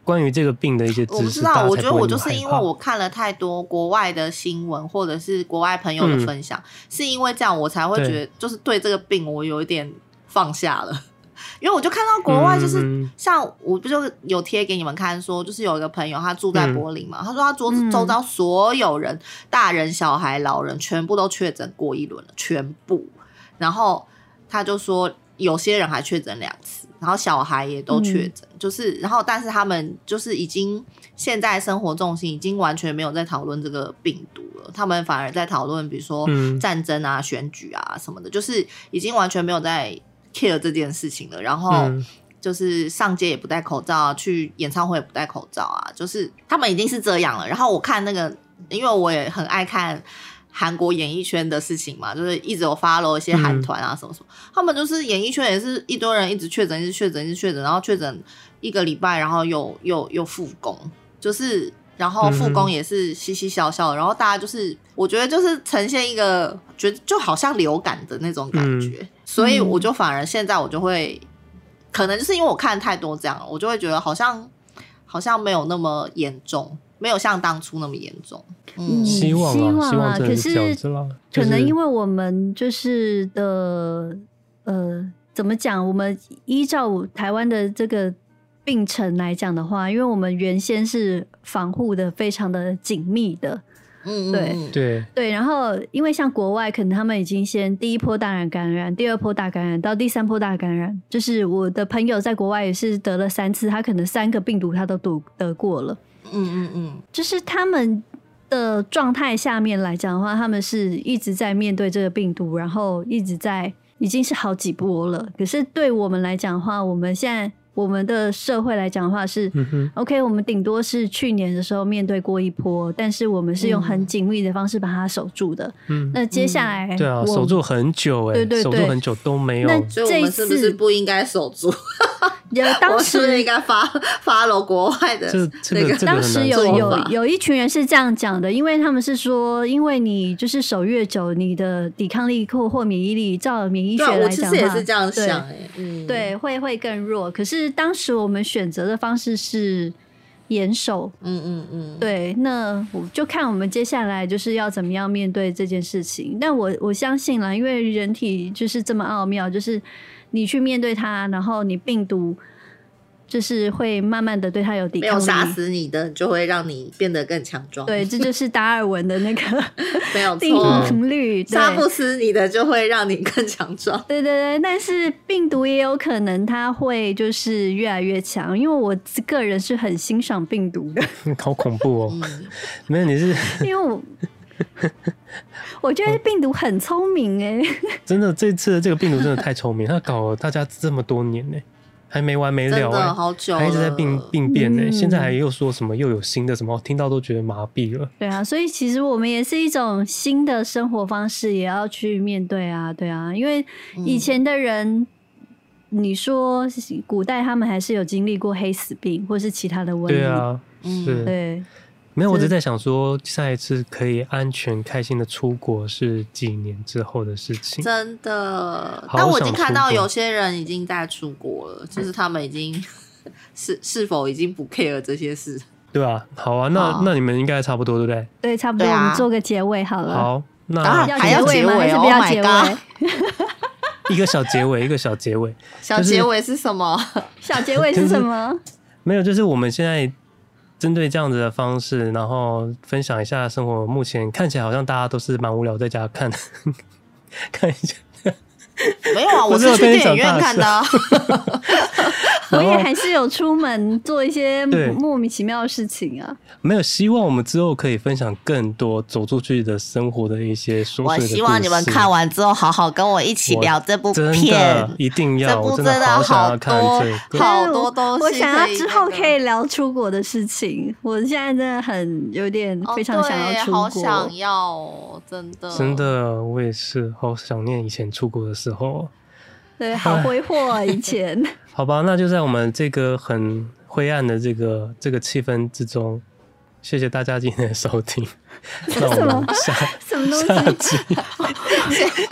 关于这个病的一些知识。我不知道，我觉得我就是因为我看了太多国外的新闻，或者是国外朋友的分享，嗯，是因为这样我才会觉得，就是对这个病我有一点放下了。因为我就看到国外，就是像我不就有贴给你们看，说就是有一个朋友他住在柏林嘛，他说他桌子周遭所有人，大人、小孩、老人全部都确诊过一轮了，全部。然后他就说有些人还确诊两次，然后小孩也都确诊，就是然后但是他们就是已经现在生活重心已经完全没有在讨论这个病毒了，他们反而在讨论比如说战争啊、选举啊什么的，就是已经完全没有在。Care 这件事情了，然后就是上街也不戴口罩，去演唱会也不戴口罩啊，就是他们已经是这样了。然后我看那个，因为我也很爱看韩国演艺圈的事情嘛，就是一直有 follow 一些韩团啊什么什么，他们就是演艺圈也是一堆人一直确诊，一直确诊，一直确诊，然后确诊一个礼拜，然后又又又复工，就是然后复工也是嘻嘻笑笑，然后大家就是我觉得就是呈现一个觉得就好像流感的那种感觉。所以我就反而现在我就会，可能就是因为我看太多这样，我就会觉得好像好像没有那么严重，没有像当初那么严重。嗯，希望啊，希望可是可能因为我们就是的呃，怎么讲？我们依照台湾的这个病程来讲的话，因为我们原先是防护的非常的紧密的。嗯，对对对，然后因为像国外，可能他们已经先第一波大染感染，第二波大感染，到第三波大感染，就是我的朋友在国外也是得了三次，他可能三个病毒他都得得过了。嗯嗯嗯，就是他们的状态下面来讲的话，他们是一直在面对这个病毒，然后一直在已经是好几波了。可是对我们来讲的话，我们现在。我们的社会来讲的话是、嗯、OK，我们顶多是去年的时候面对过一波，但是我们是用很紧密的方式把它守住的。嗯，那接下来、嗯、对啊，守住很久哎、欸，对对对，守住很久都没有。那这一次是不是不应该守住？有当时是是应该发发了国外的那个，当时有有有一群人是这样讲的，因为他们是说，因为你就是守越久，你的抵抗力或或免疫力，照免疫学来讲的话，我其实也是这样想哎、欸，嗯，对，会会更弱。可是当时我们选择的方式是严守，嗯嗯嗯，对，那我就看我们接下来就是要怎么样面对这件事情。但我我相信啦，因为人体就是这么奥妙，就是。你去面对它，然后你病毒就是会慢慢的对它有抵抗力。没有杀死你的，就会让你变得更强壮。对，这就是达尔文的那个 没有定律。杀不死你的，就会让你更强壮。对对对，但是病毒也有可能它会就是越来越强，因为我个人是很欣赏病毒的。好恐怖哦！没有，你是因为我。我觉得病毒很聪明哎，真的，这次的这个病毒真的太聪明，它搞了大家这么多年呢，还没完没了欸，好久，还一直在病病变呢，嗯、现在还又说什么又有新的什么，听到都觉得麻痹了。对啊，所以其实我们也是一种新的生活方式，也要去面对啊，对啊，因为以前的人，嗯、你说古代他们还是有经历过黑死病或是其他的问题，对啊，是，对。没有，我只是在想说，下一次可以安全开心的出国是几年之后的事情。真的，但我已经看到有些人已经在出国了，就是他们已经是是否已经不 care 这些事，对啊，好啊，那那你们应该差不多，对不对？对，差不多，我们做个结尾好了。好，那还要结尾吗？还是不要结尾？一个小结尾，一个小结尾。小结尾是什么？小结尾是什么？没有，就是我们现在。针对这样子的方式，然后分享一下生活。目前看起来好像大家都是蛮无聊，在家看 看一下。没有啊，我是去电影院看的啊。我也还是有出门做一些莫名其妙的事情啊。没有，希望我们之后可以分享更多走出去的生活的一些说。我希望你们看完之后，好好跟我一起聊这部片。一定要，这部真的好想要看这个，好多东西。我想要之后可以聊出国的事情。我现在真的很有点非常想要出国，好想要，真的，真的，我也是好想念以前出国的时候。对，好挥霍啊！以前。好吧，那就在我们这个很灰暗的这个这个气氛之中，谢谢大家今天的收听。那我们下 什么东西？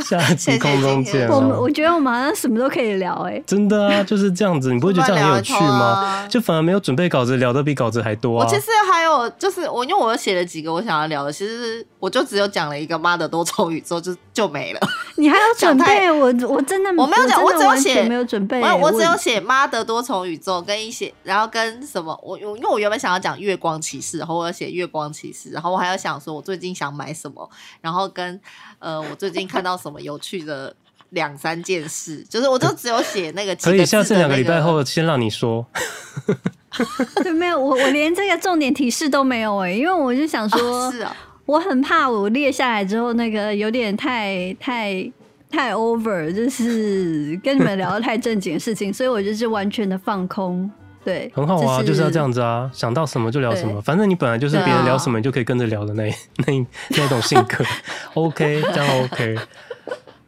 下集 空中见。我们我觉得我们好像什么都可以聊哎。真的啊，就是这样子，你不会觉得这样很有趣吗？就反而没有准备稿子，聊的比稿子还多啊。我其实还有就是我，因为我写了几个我想要聊的，其实我就只有讲了一个妈的多重宇宙，就就没了。你还有准备？我我真的我没有讲，我只有写没有准备。我我只有写妈的多重宇宙跟一些，然后跟什么我？我因为我原本想要讲月光骑士，然后我要写月光骑士，然后我还要想。说我最近想买什么，然后跟呃，我最近看到什么有趣的两三件事，就是我就只有写那个、那个。可以，下次两个礼拜后先让你说。对，没有，我我连这个重点提示都没有哎，因为我就想说，哦、是啊，我很怕我列下来之后那个有点太太太 over，就是跟你们聊得太正经的事情，所以我就是完全的放空。对，很好啊，就是、要这样子啊，想到什么就聊什么，反正你本来就是别人聊什么，你就可以跟着聊的那、啊、那那种性格。OK，这样 OK。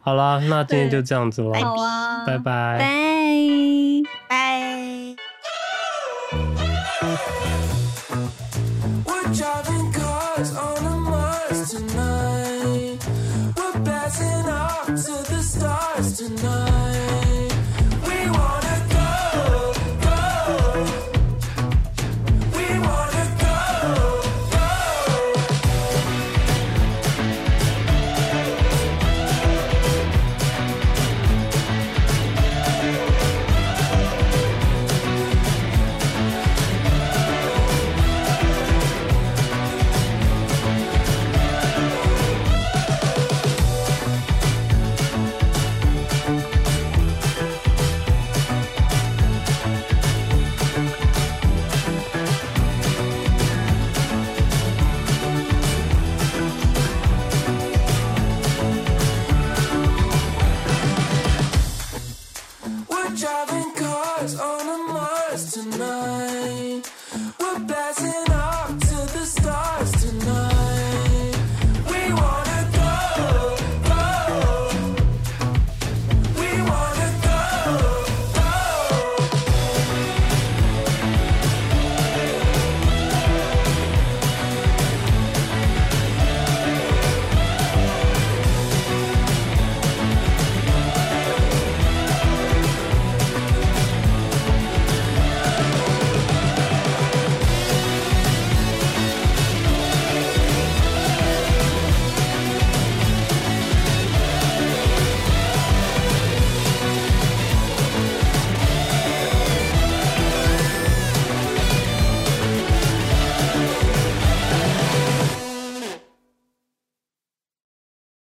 好啦，那今天就这样子了，好啊，拜拜。拜。night.